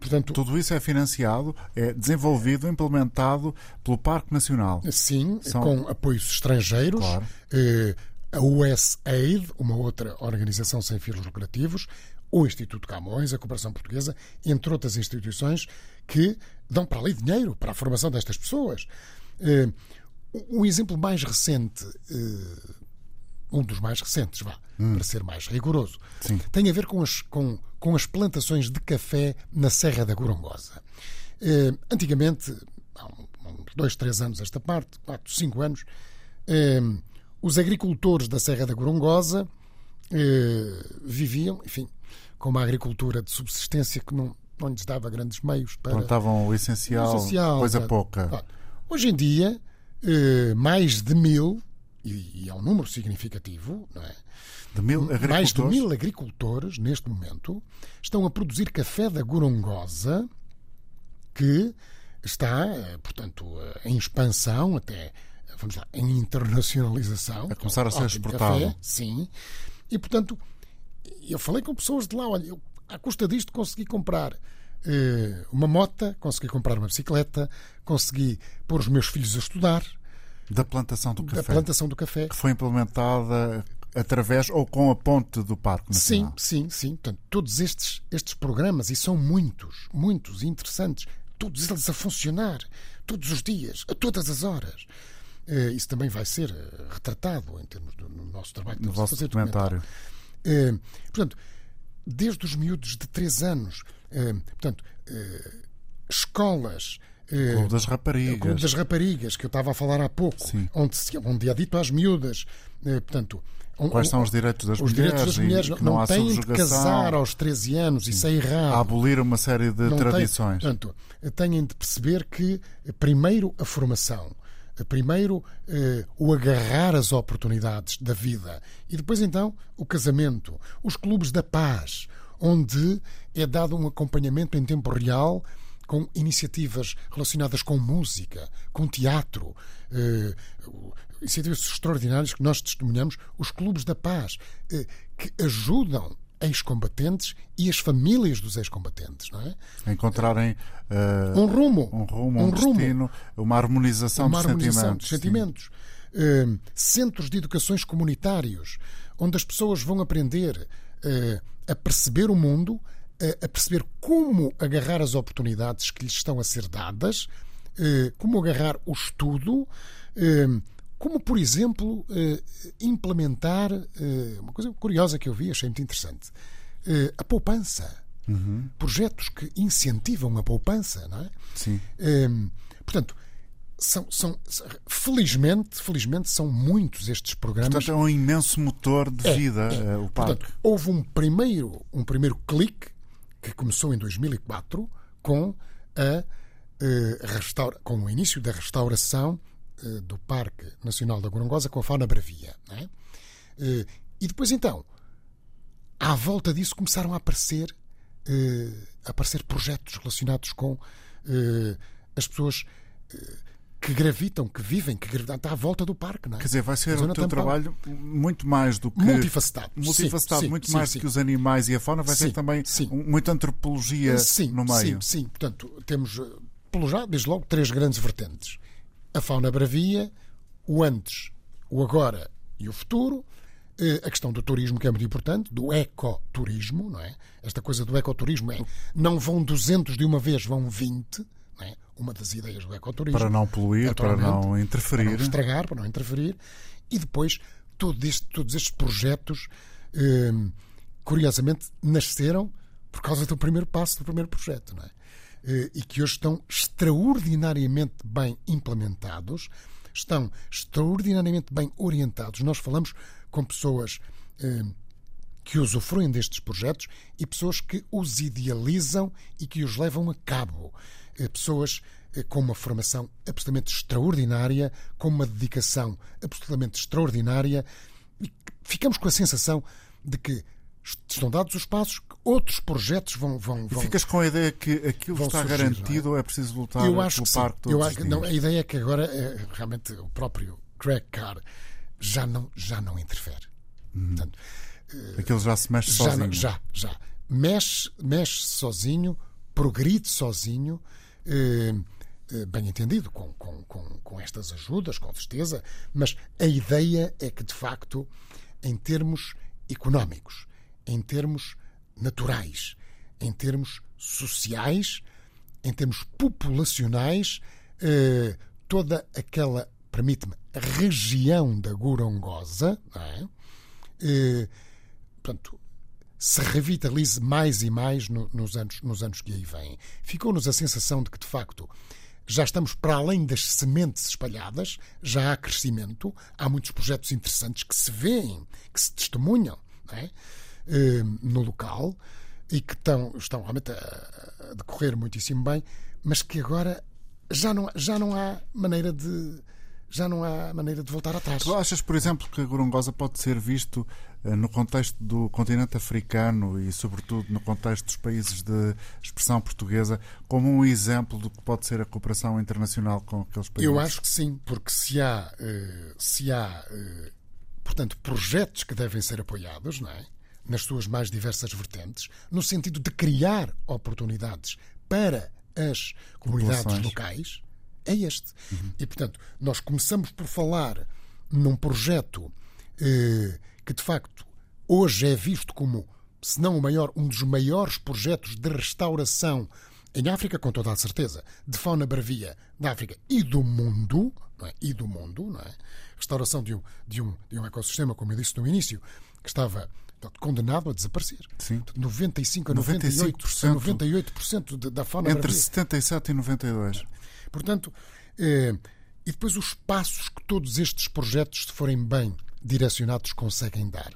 portanto, Tudo isso é financiado, é desenvolvido, implementado pelo Parque Nacional. Sim, São- com apoios estrangeiros. Claro. Eh, a USAID, uma outra organização sem fins lucrativos, o Instituto Camões, a Cooperação Portuguesa, entre outras instituições que dão para ali dinheiro para a formação destas pessoas. Eh, um exemplo mais recente, eh, um dos mais recentes, vá, para ser mais rigoroso, Sim. tem a ver com as, com, com as plantações de café na Serra da Gorongosa. Eh, antigamente, há uns dois, três anos esta parte, quatro, cinco anos, eh, os agricultores da Serra da Gorongosa eh, viviam, enfim, com uma agricultura de subsistência que não, não lhes dava grandes meios para, Plantavam o essencial, social, coisa para- pouca. Pronto. Hoje em dia, eh, mais de mil, e, e é um número significativo, não é? De mil mais de mil agricultores, neste momento, estão a produzir café da Gorongosa, que está, eh, portanto, eh, em expansão, até, vamos lá, em internacionalização. A começar a ser exportado. Café, sim. E, portanto, eu falei com pessoas de lá, olha, eu, à custa disto consegui comprar eh, uma mota, consegui comprar uma bicicleta, consegui pôr os meus filhos a estudar, Da plantação do da café. plantação do café. Que foi implementada através ou com a ponte do Parque Sim, Nacional. sim, sim. Portanto, todos estes, estes programas, e são muitos, muitos interessantes, todos eles a funcionar, todos os dias, a todas as horas. Eh, isso também vai ser eh, retratado em termos do no nosso trabalho. que No estamos a vosso fazer documentário. Eh, portanto, desde os miúdos de 3 anos, eh, portanto, eh, escolas. eh, Clube das Raparigas. Clube das Raparigas, que eu estava a falar há pouco, Sim. onde, se- onde é dito às miúdas, eh, portanto, Quais são os direitos das os mulheres? direitos das mulheres não, não, têm de casar aos 13 anos, isso é a errado. abolir uma série de Não tradições. portanto, têm de perceber que, eh, primeiro, a formação, eh, primeiro, eh, o agarrar as oportunidades da vida. E depois, então, o casamento, os clubes da paz, onde é dado um acompanhamento em tempo real com iniciativas relacionadas com música, com teatro, eh, iniciativas extraordinárias que nós testemunhamos, os clubes da paz, eh, que ajudam ex-combatentes e as famílias dos ex-combatentes, não é? Encontrarem eh, Um rumo, um rumo, um, destino, uma harmonização uma de harmonização sentimentos. de sentimentos. Eh, centros de educações comunitários, onde as pessoas vão aprender eh, a perceber o mundo, a perceber como agarrar as oportunidades que lhes estão a ser dadas, como agarrar o estudo, como, por exemplo, eh, implementar eh, uma coisa curiosa que eu vi, achei muito interessante: eh, a poupança. Projetos que incentivam a poupança, não é? Sim. Hum, portanto, são, são, felizmente, felizmente são muitos estes programas. Portanto, é um imenso motor de É, vida é. eh, o parque. Portanto, houve um primeiro, um primeiro clique que começou em 2004 com, a, eh, restaura, com o início da restauração do Parque Nacional da Gorongosa com a fauna bravia. é? Eh, e depois, então, à volta disso começaram a aparecer, eh, a aparecer projetos relacionados com eh, as pessoas eh, que gravitam, que vivem, que gravitam à volta do parque. Não é? Quer dizer, vai ser o teu trabalho muito mais do que. Multifacetado. Multifacetado, Sim, muito sim, mais sim, do que os animais e a fauna, vai ser também muita antropologia no meio. Sim, sim. Portanto, temos, eh, pelo já, desde logo, três grandes vertentes: a fauna bravia, o antes, o agora e o futuro. eh, A questão do turismo, que é muito importante, do ecoturismo, não é? Esta coisa do ecoturismo é não vão 200 de uma vez, vão 20, não é? Uma das ideias do ecoturismo. Para não poluir, para não para não interferir. estragar, para não interferir. E depois, todo este- todos estes projetos, hum, curiosamente, nasceram por causa do primeiro passo do primeiro projeto, não é? Eh, E que hoje estão extraordinariamente bem implementados, estão extraordinariamente bem orientados. Nós falamos com pessoas hum, que usufruem destes projetos e pessoas que os idealizam e que os levam a cabo. Eh, Pessoas eh, com uma formação absolutamente extraordinária, com uma dedicação absolutamente extraordinária e ficamos com a sensação de que estão dados os passos, que outros projetos vão. vão, E vão ficas com a ideia que aquilo está surgir, garantido ou é preciso lutar eu acho pelo parque todos Eu acho, não, a ideia é que agora eh, realmente o próprio Craig Carr já não, já não interfere. Portanto, Aquilo já se mexe já, sozinho. já, já. Mexe, mexe sozinho, progride sozinho, eh, eh, bem entendido, com, com, com, com estas ajudas, com certeza, mas a ideia é que, de facto, em termos económicos, em termos naturais, em termos sociais, em termos populacionais, eh, toda aquela, permite-me, região da Gorongosa, é? Eh, portanto, se revitalize mais e mais no- nos, anos, nos anos que aí vêm. Ficou-nos a sensação de que, de facto, já estamos para além das sementes espalhadas, já há crescimento, há muitos projetos interessantes que se veem, que se testemunham não é? Eh, no local e que estão, estão realmente a, decorrer muitíssimo bem, mas que agora já não, já não há maneira de já não há maneira de voltar atrás. Tu achas, por exemplo, que a Gorongosa pode ser visto eh, no contexto do continente africano e, sobretudo, no contexto dos países de expressão portuguesa como um exemplo do que pode ser a cooperação internacional com aqueles países? Eu acho que sim, porque se há, eh, se há portanto, projetos que devem ser apoiados, não é? Nas suas mais diversas vertentes, no sentido de criar oportunidades para as comunidades Populações. locais, é este. E, portanto, nós começamos por falar num projeto eh, que, de facto, hoje é visto como, se não o maior, um dos maiores projetos de restauração em África, com toda a certeza, de fauna bravia da África e do mundo, é? e do mundo, não é? Restauração de um, de, um, de um ecossistema, como eu disse no início, que estava portanto, condenado a desaparecer. Sim. 95 a 98%, 95%. a 98 de- da fauna Entre bravia. 77 e 92. Portanto, eh, e depois os passos que todos estes projetos, se forem bem direcionados, conseguem dar.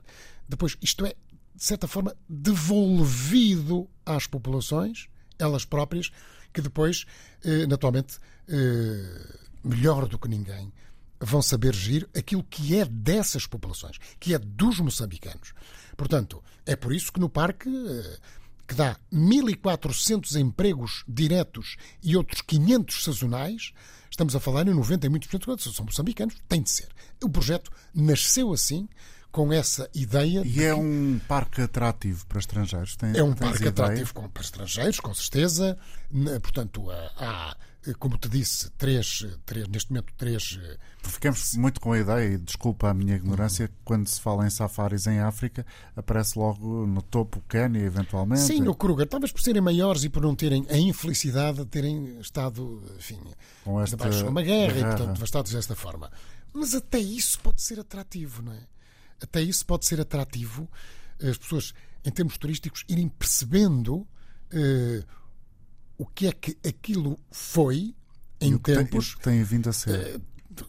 Depois, isto é, de certa forma, devolvido às populações, elas próprias, que depois, eh, naturalmente, eh, melhor do que ninguém, vão saber gerir aquilo que é dessas populações, que é dos moçambicanos. Portanto, é por isso que no parque eh, que dá 1.400 empregos diretos e outros 500 sazonais, estamos a falar em 90 e muitos por cento são moçambicanos, tem de ser. O projeto nasceu assim, com essa ideia E é um parque atrativo para estrangeiros. Tem, é um parque atrativo com- para estrangeiros, com certeza. Portanto, há, como te disse, três, três, neste momento, três eh, Ficamos muito com a ideia, e desculpa a minha ignorância, que quando se fala em safaris em África, aparece logo no topo o Quênia, eventualmente. Sim, no Kruger, talvez por serem maiores e por não terem a infelicidade de terem estado, enfim, Com esta debaixo de uma guerra, e, guerra. portanto, devastados desta forma. Mas até isso pode ser atrativo, não é? Até isso pode ser atrativo as pessoas, em termos turísticos, irem percebendo eh, o que é que aquilo foi em o que tem- tempos. que tem vindo a ser. Eh,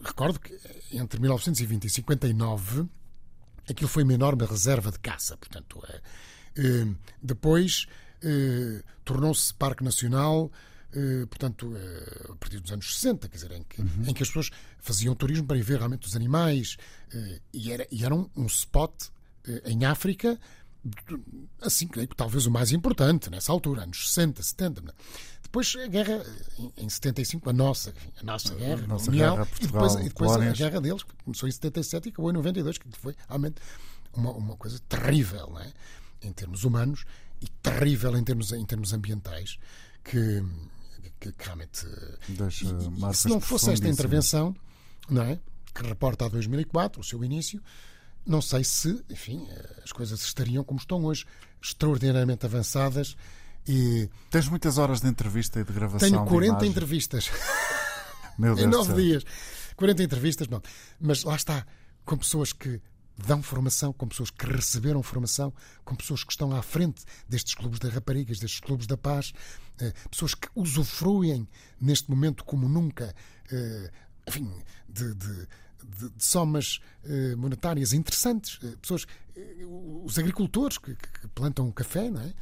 recordo que entre 1920 e 59 aquilo foi uma enorme reserva de caça. Portanto, eh, eh, depois eh, tornou-se Parque Nacional. eh, portanto, eh, a partir dos anos 60, quer dizer, em que, em que as pessoas faziam turismo para ir ver realmente os animais eh, e, era, e era um, um spot eh, em África assim, talvez o mais importante nessa altura, anos 60, 70. né? Depois a guerra em- em 75, a nossa, a nossa guerra, nossa colonial, guerra, e Portugal, depois, e depois a guerra deles, que começou em 77 e acabou em 92, que foi realmente uma, uma coisa terrível não é? em termos humanos e terrível em termos, em termos ambientais, que, que, que realmente. Deixa e- e marcas se não fosse esta intervenção, não é? que reporta a 2004, o seu início, não sei se, enfim, eh, as coisas estariam como estão hoje, extraordinariamente avançadas. E Tens muitas horas de entrevista e de gravação. tenho de 40 imagem. entrevistas Meu em Deus nove céu. dias. 40 entrevistas, não. Mas lá está, com pessoas que dão formação, com pessoas que receberam formação, com pessoas que estão à frente destes clubes de raparigas, destes clubes da paz, eh, pessoas que usufruem neste momento como nunca, eh, enfim, de, de- de- de somas eh, monetárias interessantes, eh, pessoas, eh, os agricultores que, que- plantam o café, não é?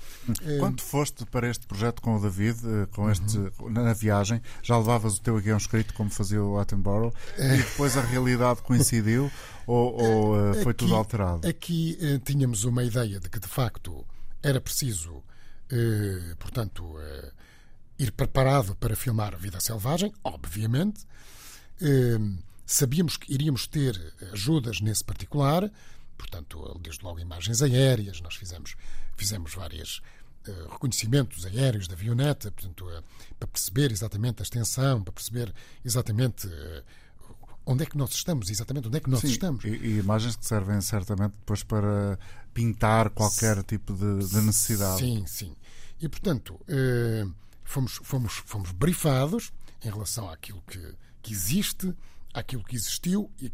Eh, Quando foste para este projeto com o David, com Uhum. este, na viagem, já levavas o teu guião escrito como fazia o Attenborough e depois a realidade coincidiu ou, ou, foi tudo alterado? Aqui tínhamos uma ideia de que, de facto, era preciso, eh, portanto, eh, ir preparado para filmar Vida Selvagem, obviamente. Eh, sabíamos que iríamos ter ajudas nesse particular, portanto, desde logo imagens aéreas, nós fizemos, fizemos vários reconhecimentos aéreos da avioneta, portanto, eh, para perceber exatamente a extensão, para perceber exatamente eh, onde é que nós estamos, exatamente onde é que nós Sim, estamos. E, e imagens que servem certamente depois para pintar qualquer tipo de, de necessidade. Sim, sim. E, portanto, eh, fomos, fomos, fomos brifados em relação àquilo que, que existe, àquilo que existiu e,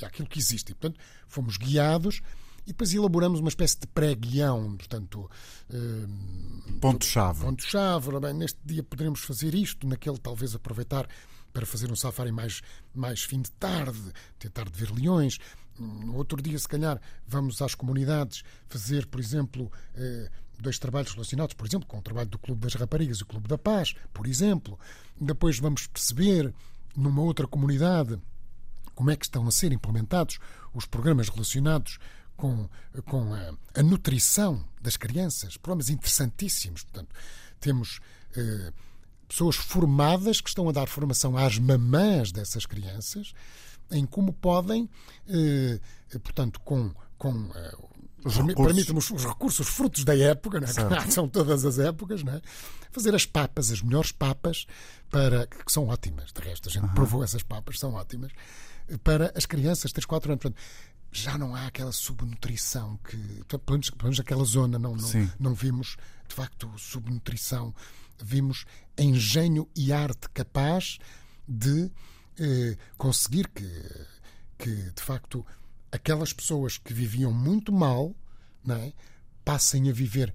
e àquilo que existe. E, portanto, fomos guiados e depois elaboramos uma espécie de pré-guião, portanto, eh, Ponto-chave. ponto-chave. Neste dia poderemos fazer isto, naquele talvez aproveitar para fazer um safari mais, mais fim de tarde, tentar de ver leões. No outro dia, se calhar, vamos às comunidades fazer, por exemplo, eh, dois trabalhos relacionados, por exemplo, com o trabalho do Clube das Raparigas e o Clube da Paz, por exemplo. Depois vamos perceber, numa outra comunidade, como é que estão a ser implementados os programas relacionados com, com a, a nutrição das crianças, programas interessantíssimos. Portanto, temos eh, pessoas formadas que estão a dar formação às mamãs dessas crianças em como podem, eh, portanto, com, com eh, Os permi- recursos. permite-me os, os recursos frutos da época, não é? Certo. são todas as épocas, não é? fazer as papas, as melhores papas, para que são ótimas, de resto, a gente provou essas papas, são ótimas, para as crianças, 3, 4 anos. Portanto, já não há aquela subnutrição que, pelo menos, pelo menos naquela zona, não, não, não vimos, de facto, subnutrição. Vimos engenho e arte capaz de eh, conseguir que, que, de facto, aquelas pessoas que viviam muito mal não é, passem a viver.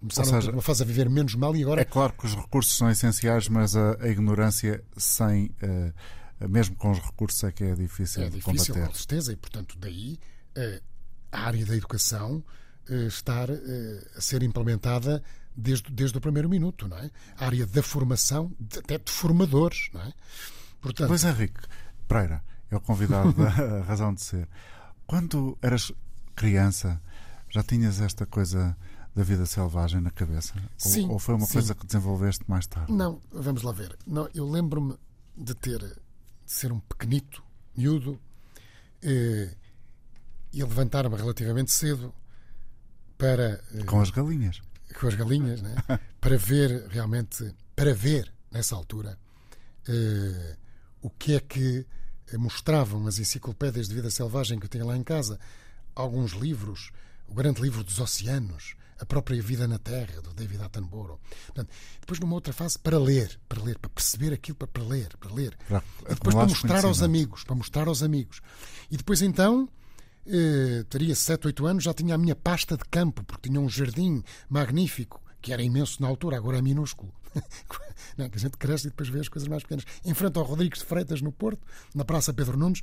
Começaram seja, uma fase a viver menos mal e agora É claro que os recursos são essenciais, mas a, a ignorância sem, eh, mesmo com os recursos, é que é difícil, é de difícil, combater. com certeza, e portanto, daí eh, a área da educação eh, estar a ser implementada desde, desde o primeiro minuto, não é? A área da formação, de- até de formadores, não é? Portanto, Luís Henrique Pereira é o convidado da Razão de Ser. Quando eras criança, já tinhas esta coisa da vida selvagem na cabeça? Ou- Sim, ou, foi uma sim. coisa que desenvolveste mais tarde? Não, vamos lá ver. Não, eu lembro-me de ter de ser um pequenito, miúdo, eh, e levantar-me relativamente cedo para eh, Com as galinhas. com as galinhas, né? para ver realmente, para ver nessa altura eh, o que é que mostravam as enciclopédias de vida selvagem que eu tinha lá em casa, alguns livros, o grande livro dos oceanos, a própria vida na Terra do David Attenborough. Portanto, depois numa outra fase para ler, para ler, para perceber aquilo, para, para ler, para ler. Para e depois para mostrar aos amigos, para mostrar aos amigos. E depois então eh, teria 7, 8 anos, já tinha a minha pasta de campo, porque tinha um jardim magnífico, que era imenso na altura, agora é minúsculo. não, que a gente cresce e depois vê as coisas mais pequenas. Em frente ao Rodrigues de Freitas, no Porto, na Praça Pedro Nunes,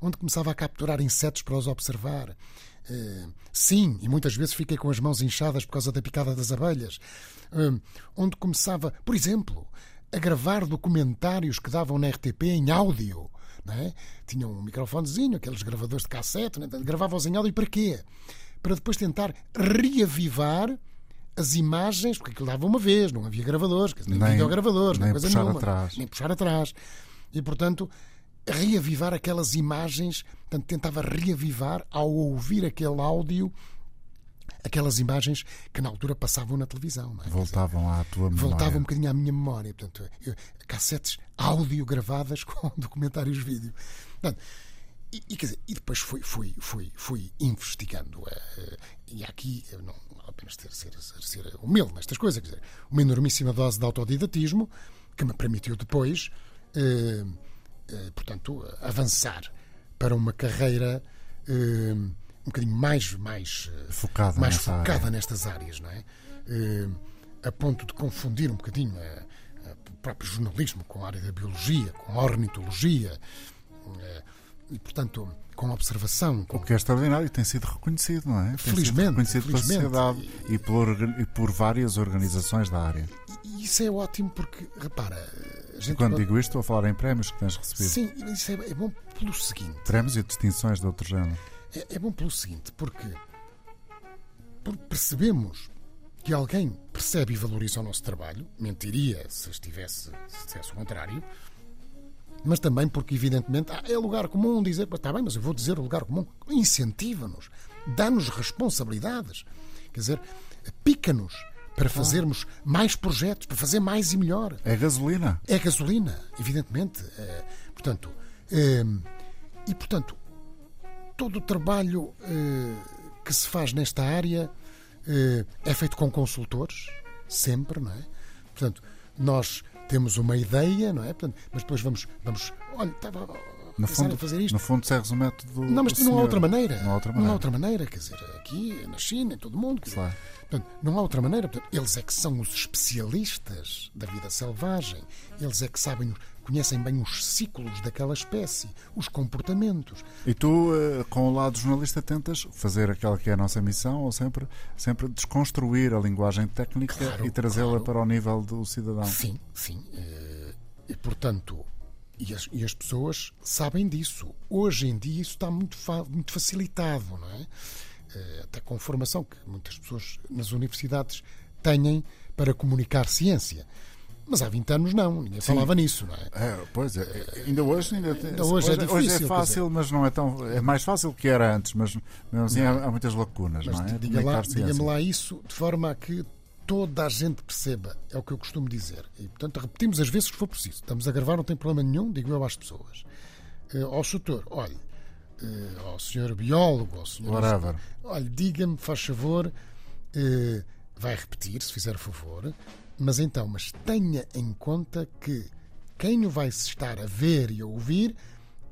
onde começava a capturar insetos para os observar. Uh, sim, e muitas vezes fiquei com as mãos inchadas por causa da picada das abelhas. Uh, onde começava, por exemplo, a gravar documentários que davam na RTP em áudio. É? Tinham um microfonezinho, aqueles gravadores de cassete, né? gravavam-os em áudio e para quê? Para depois tentar reavivar as imagens, porque aquilo dava uma vez, não havia gravadores, nem, nem videogravadores, nem, coisa puxar nenhuma, atrás. nem puxar atrás. E portanto, reavivar aquelas imagens, portanto, tentava reavivar ao ouvir aquele áudio aquelas imagens que na altura passavam na televisão. É? Voltavam à tua memória. Voltavam um bocadinho à minha memória. Portanto, eu, cassetes áudio gravadas com documentários vídeo. Portanto, e, e, dizer, e, depois fui, fui, fui, fui investigando. Uh, e aqui, não, não apenas ter, ser, ser humilde nestas coisas, quer dizer, uma enormíssima dose de autodidatismo que me permitiu depois, uh, uh, portanto, avançar para uma carreira um bocadinho mais, mais focada, mais nessa focada área. nestas áreas, não é? a ponto de confundir um bocadinho o próprio jornalismo com a área da biologia, com a ornitologia e, portanto, com observação. Com... O que é extraordinário e tem sido reconhecido, não é? Tem felizmente. Reconhecido felizmente. pela sociedade e... e, por, e por várias organizações da área. E isso é ótimo porque, repara. Gente Quando digo isto, estou a falar em prémios que tens recebido. Sim, isso é, é bom pelo seguinte. Prémios e distinções de outro género. É, é bom pelo seguinte, porque percebemos que alguém percebe e valoriza o nosso trabalho, mentiria se estivesse se dissesse o contrário, mas também porque, evidentemente, é lugar comum dizer, está bem, mas eu vou dizer o lugar comum, incentiva-nos, dá-nos responsabilidades, quer dizer, pica-nos para fazermos mais projetos, para fazer mais e melhor. É gasolina. É gasolina, evidentemente. É, portanto, é, e portanto, todo o trabalho é, que se faz nesta área é feito com consultores, sempre, não é? Portanto, nós temos uma ideia, não é? Portanto, mas depois vamos, vamos olha, estava no fundo, a fazer isto. No fundo, segue o método. Não, mas do não há outra maneira. Não há outra maneira. Não há outra maneira, quer dizer, aqui, na China, em todo o mundo. quer dizer, Claro. portanto, não há outra maneira. Portanto, eles é que são os especialistas da vida selvagem. Eles é que sabem, conhecem bem os ciclos daquela espécie, os comportamentos. E tu, eh, com o lado jornalista, tentas fazer aquela que é a nossa missão, ou sempre, sempre desconstruir a linguagem técnica Claro, e trazê-la claro. para o nível do cidadão. Sim, sim. eh, E, portanto, e as, e as pessoas sabem disso. Hoje em dia isso está muito, fa- muito facilitado, não é? Eh, Até com formação que muitas pessoas nas universidades têm para comunicar ciência. Mas há 20 anos não, ninguém falava nisso, não é? É, pois é, ainda hoje ainda, tem- Ainda hoje é difícil, quer fácil, mas não é tão é mais fácil que era antes, mas mesmo assim há, há muitas lacunas, Mas não é? diga lá, ciência. diga-me lá isso de forma a que toda a gente perceba. É o que eu costumo dizer. E, portanto, repetimos as vezes que for preciso. Estamos a gravar, não tem problema nenhum, digo eu às pessoas. Eh, ao chutor, olhe, eh, ao senhor biólogo, ao senhor. Whatever. Olhe, diga-me, faz favor, eh, vai repetir, se fizer favor, mas então, mas tenha em conta que quem o vai estar a ver e a ouvir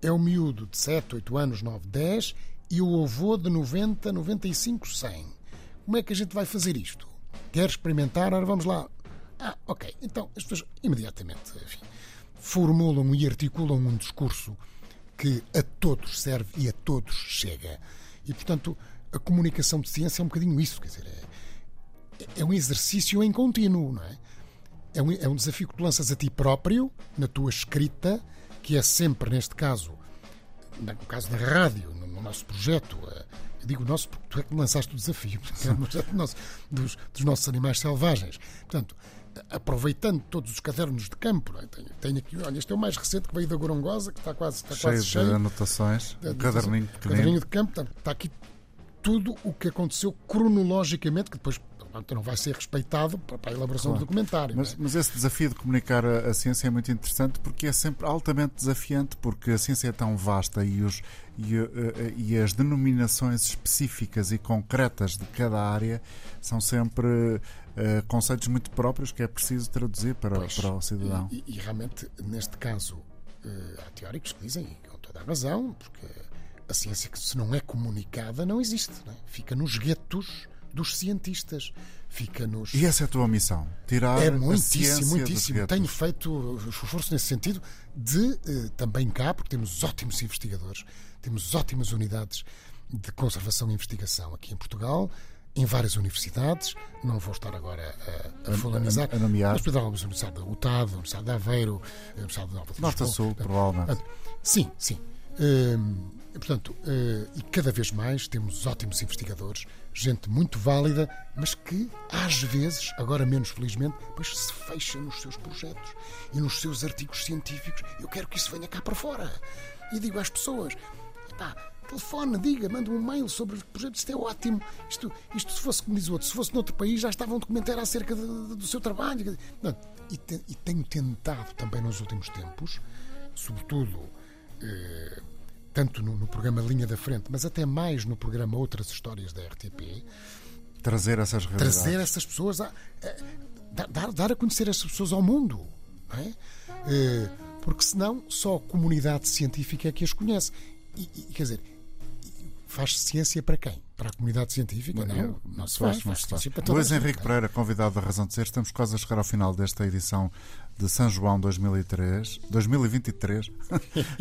é o miúdo de 7, 8 anos, 9, 10 e o avô de 90, 95, 100. Como é que a gente vai fazer isto? Quer experimentar? Ora, vamos lá. Ah, ok. Então, as pessoas imediatamente enfim, formulam e articulam um discurso que a todos serve e a todos chega. E, portanto, a comunicação de ciência é um bocadinho isso. Quer dizer, é, é um exercício em contínuo, não é? É um, é um desafio que tu lanças a ti próprio, na tua escrita, que é sempre, neste caso, no caso da rádio, no, no nosso projeto, eh, eu digo nosso porque tu é que lançaste o desafio, é o projeto nosso, dos, dos nossos animais selvagens. Portanto, aproveitando todos os cadernos de campo, é? tenho, tenho aqui, olha, este é o mais recente que veio da Gorongosa, que está quase, está Cheio quase de cheio. anotações, É, um caderninho pequenino. caderninho de campo, portanto, está aqui tudo o que aconteceu cronologicamente, que depois portanto, não vai ser respeitado para a elaboração do documentário. não é? Mas, mas esse desafio de comunicar a, a ciência é muito interessante porque é sempre altamente desafiante, porque a ciência é tão vasta e, os, e, eh, eh, e as denominações específicas e concretas de cada área são sempre eh, conceitos muito próprios que é preciso traduzir para, Pois, para o cidadão. E, e realmente, neste caso, eh, há teóricos que dizem, e com toda a razão, porque a ciência que se não é comunicada não existe. não é? Fica nos guetos dos cientistas. Fica-nos. E essa é a tua missão? Tirar É a muitíssimo, muitíssimo. Tenho feito esforço nesse sentido de eh, também cá, porque temos ótimos investigadores, temos ótimas unidades de conservação e investigação aqui em Portugal, em várias universidades. Não vou estar agora a, a, fulanizar. a nomear. Mas, exemplo, a Universidade da UTAD, a Universidade de Aveiro, a Universidade de Nova de Norte a. Sul, provavelmente. Sim, sim. Hum, portanto, eh, e cada vez mais temos ótimos investigadores, gente muito válida, mas que às vezes, agora menos felizmente, mas se fecha nos seus projetos e nos seus artigos científicos. Eu quero que isso venha cá para fora. E digo às pessoas: pá, telefone, diga, manda um mail sobre os projetos, isto é ótimo. Isto, isto se fosse, como diz o outro, se fosse noutro país já estava um documentário acerca de- de- do seu trabalho. Não, e, te- e tenho tentado também nos últimos tempos, sobretudo tanto no, no programa Linha da Frente, mas até mais no programa Outras Histórias da RTP, Trazer essas realidades. trazer essas pessoas a, a- dar- dar, dar a conhecer essas pessoas ao mundo. Não é? Eh, porque senão só a comunidade científica é que as conhece. E, e, quer dizer, faz ciência para quem? Para a comunidade científica? Não, não se faz. não Faz para toda Luís Henrique não é? Pereira, convidado da Razão de Ser, estamos quase a chegar ao final desta edição de São João 2003, 2023,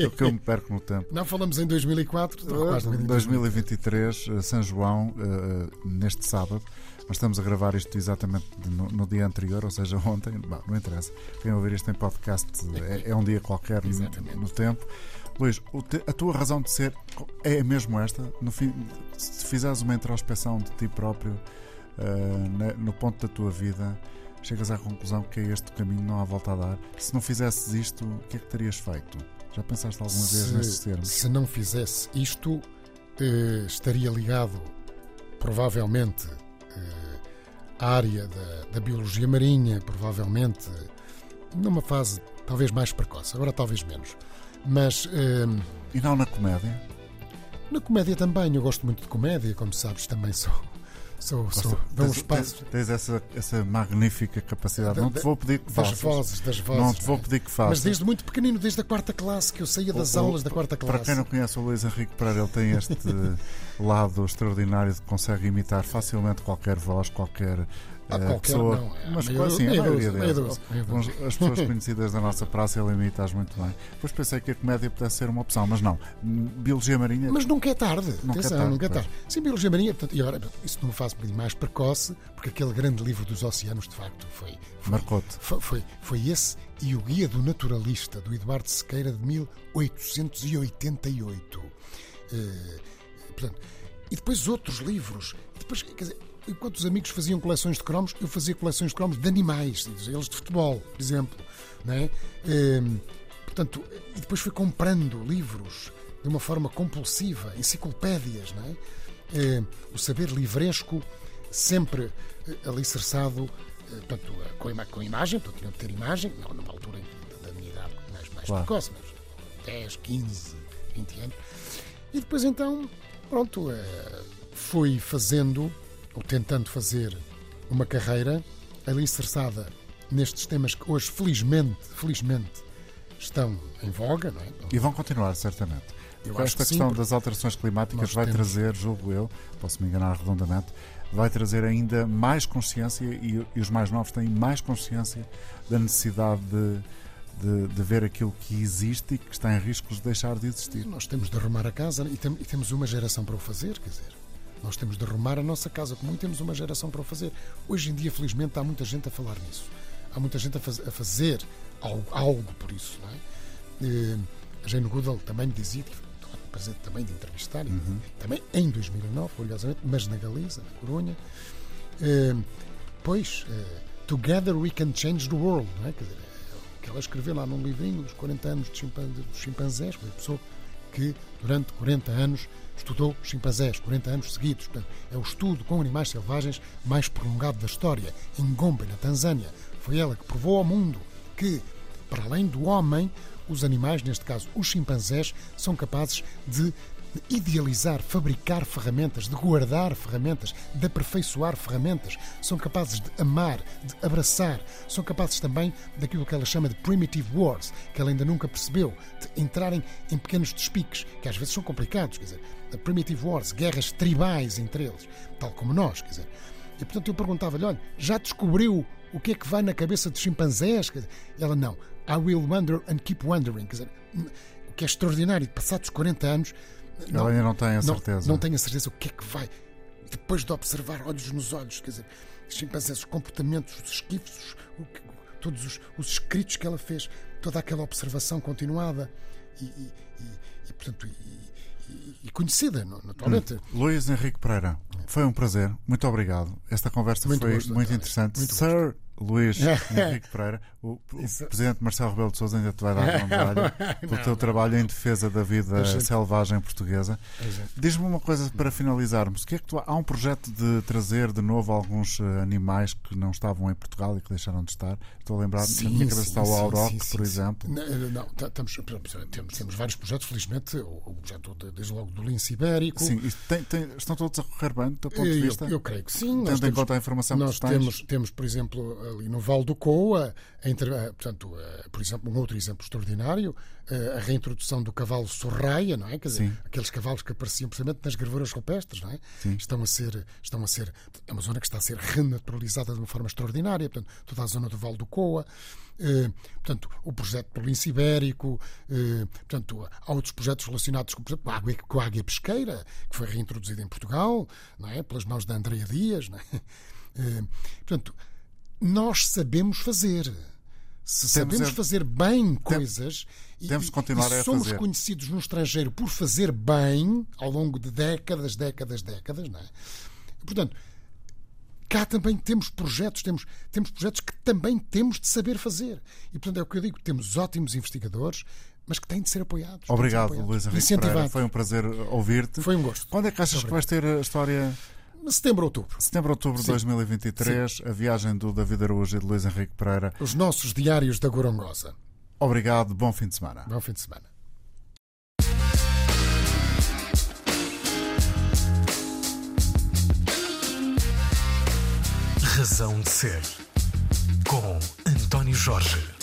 o que eu me perco no tempo. Não falamos em 2004, estou quase em 2023, eh, São João, eh, neste sábado. Nós estamos a gravar isto exatamente no, no dia anterior, ou seja, ontem. Não interessa. Quem ouvir isto em podcast é, é um dia qualquer no, no tempo. Luís, te- a tua razão de ser é mesmo esta? No fim, se fizeres uma introspeção de ti próprio, na- no ponto da tua vida, chegas à conclusão que é este caminho, não há volta a dar. Se não fizesses isto, o que é que terias feito? Já pensaste alguma vez nesses se, termos? se não fizesse isto, eh, estaria ligado, provavelmente, eh, à área da, da biologia marinha, provavelmente numa fase talvez mais precoce, agora talvez menos. Mas eh, E não na comédia? na comédia também, eu gosto muito de comédia, como sabes, também sou. Sou, sou dou um Tens- espaço Tens, tens essa, essa magnífica capacidade. Da- não te vou pedir que das faças. vozes, das vozes. não te vou pedir que Mas faças. desde muito pequenino, desde a quarta classe, que eu saía das O- o- aulas da quarta classe. Para quem não conhece o Luís Henrique Pereira, ele tem este lado extraordinário de que consegue imitar facilmente qualquer voz, qualquer Ah, eh, qualquer, pessoa. não, é mas meia assim, a maioria meia deles. As pessoas conhecidas da nossa praça, ele imita as muito bem. Depois pensei que a comédia pudesse ser uma opção, mas não. Biologia marinha. Mas nunca é tarde. Nunca é Atenção, tarde, nunca é tarde. Sim, biologia marinha, portanto, e agora, isso numa fase um bocadinho mais precoce, porque aquele grande livro dos oceanos, de facto, foi, foi, Marcou-te. foi, foi, foi esse e o Guia do Naturalista, do Eduardo Sequeira, de 1888. Eh, portanto, e depois outros livros. E depois, quer dizer, enquanto os amigos faziam coleções de cromos, eu fazia coleções de cromos de animais, eles de futebol, por exemplo. É? Eh, portanto, e depois fui comprando livros de uma forma compulsiva, enciclopédias, é? Eh, o saber livresco, sempre eh, alicerçado eh, portanto, eh, com, ima- com imagem, portanto, tinha de ter imagem, não numa altura da minha idade mais, mais Claro. precoce, mas 10, 15, 20 anos. E depois então, pronto, fui fazendo, ou tentando fazer, uma carreira alicerçada nestes temas que hoje, felizmente, felizmente, estão em voga, não é? E vão continuar, certamente. Eu Esta que sim, questão porque das alterações climáticas vai temos- trazer, julgo eu, posso me enganar redondamente, vai trazer ainda mais consciência e, e os mais novos têm mais consciência da necessidade de, de, de ver aquilo que existe e que está em risco de deixar de existir. Nós temos de arrumar a casa e, tem- e temos uma geração para o fazer, quer dizer. Nós temos de arrumar a nossa casa comum e temos uma geração para o fazer. Hoje em dia, felizmente, há muita gente a falar nisso. Há muita gente a, faz- a fazer algo, algo por isso. Não é? Eh, a Jane Goodall também me dizia, que tive o prazer também de entrevistar, e também em 2009, curiosamente, mas na Galiza, na Corunha. Eh, pois, eh, Together we can change the world. Não é? Quer dizer, é que ela escreveu lá num livrinho dos 40 anos de chimpanzés, foi a pessoa que durante 40 anos estudou chimpanzés, 40 anos seguidos. Portanto, é o estudo com animais selvagens mais prolongado da história, em Gombe, na Tanzânia. Foi ela que provou ao mundo que, para além do homem, os animais, neste caso os chimpanzés, são capazes de de idealizar, fabricar ferramentas, de guardar ferramentas, de aperfeiçoar ferramentas. São capazes de amar, de abraçar. São capazes também daquilo que ela chama de primitive wars, que ela ainda nunca percebeu, de entrarem em pequenos despiques, que às vezes são complicados, quer dizer, primitive wars, guerras tribais entre eles, tal como nós, quer dizer. E portanto eu perguntava-lhe: olha, já descobriu o que é que vai na cabeça dos chimpanzés? E ela não. I will wonder and keep wondering. Quer dizer, o que é extraordinário, passados 40 anos. Ela não, ainda não tem a certeza. Não, não tenho a certeza o que é que vai. Depois de observar olhos nos olhos, quer dizer, os chimpanzés, os comportamentos, os esquifos, todos os, os, escritos que ela fez, toda aquela observação continuada e, e, e, e portanto, e, conhecida, naturalmente. Hum. Luís Henrique Pereira, foi um prazer, muito obrigado. Esta conversa muito foi gosto, muito interessante. Muito Sir gosto. Luís Henrique Pereira, o, o Presidente Marcelo Rebelo de Sousa ainda te vai dar uma medalha pelo teu trabalho em defesa da vida selvagem portuguesa. Diz-me uma coisa para finalizarmos: o que é que tu, há um projeto de trazer de novo alguns eh, animais que não estavam em Portugal e que deixaram de estar? Estou a lembrar, sim, na minha cabeça está o Auroch, por exemplo. Não, não estamos, temos, temos vários projetos, felizmente, o, projeto desde logo do lince ibérico. Sim, tem, tem, estão todos a correr bem, do teu ponto de vista? Eu, eu creio que sim. Tendo em temos, conta a informação nós que temos, temos, por exemplo, ali no Val do Coa, entre, portanto, por exemplo, um outro exemplo extraordinário, a reintrodução do cavalo sorraia, não é? Quer dizer, Sim. aqueles cavalos que apareciam precisamente nas gravuras rupestres, não é? Sim. Estão a ser, estão a ser, é uma zona que está a ser renaturalizada de uma forma extraordinária, portanto, toda a zona do Val do Coa, eh, portanto, o projeto do lince ibérico, eh, portanto, há outros projetos relacionados com, exemplo, com, a água, com a águia pesqueira, que foi reintroduzida em Portugal, não é? Pelas mãos da Andrea Dias, não é? Eh, portanto, nós sabemos fazer. Se sabemos fazer bem coisas temos e, continuar e a somos fazer. conhecidos no estrangeiro por fazer bem ao longo de décadas, décadas, décadas, não é? Portanto, cá também temos projetos, temos, temos projetos que também temos de saber fazer. E portanto é o que eu digo, temos ótimos investigadores, mas que têm de ser apoiados. Obrigado, ser apoiados. Luís Henrique. Foi um prazer ouvir-te. Foi um gosto. Quando é que achas que vais ter a história Setembro, outubro. Setembro, outubro de 2023, Sim. a viagem do David Araújo e de Luís Henrique Pereira. Os nossos diários da Gorongosa. Obrigado, bom fim de semana. Bom fim de semana. Razão de Ser, com António Jorge.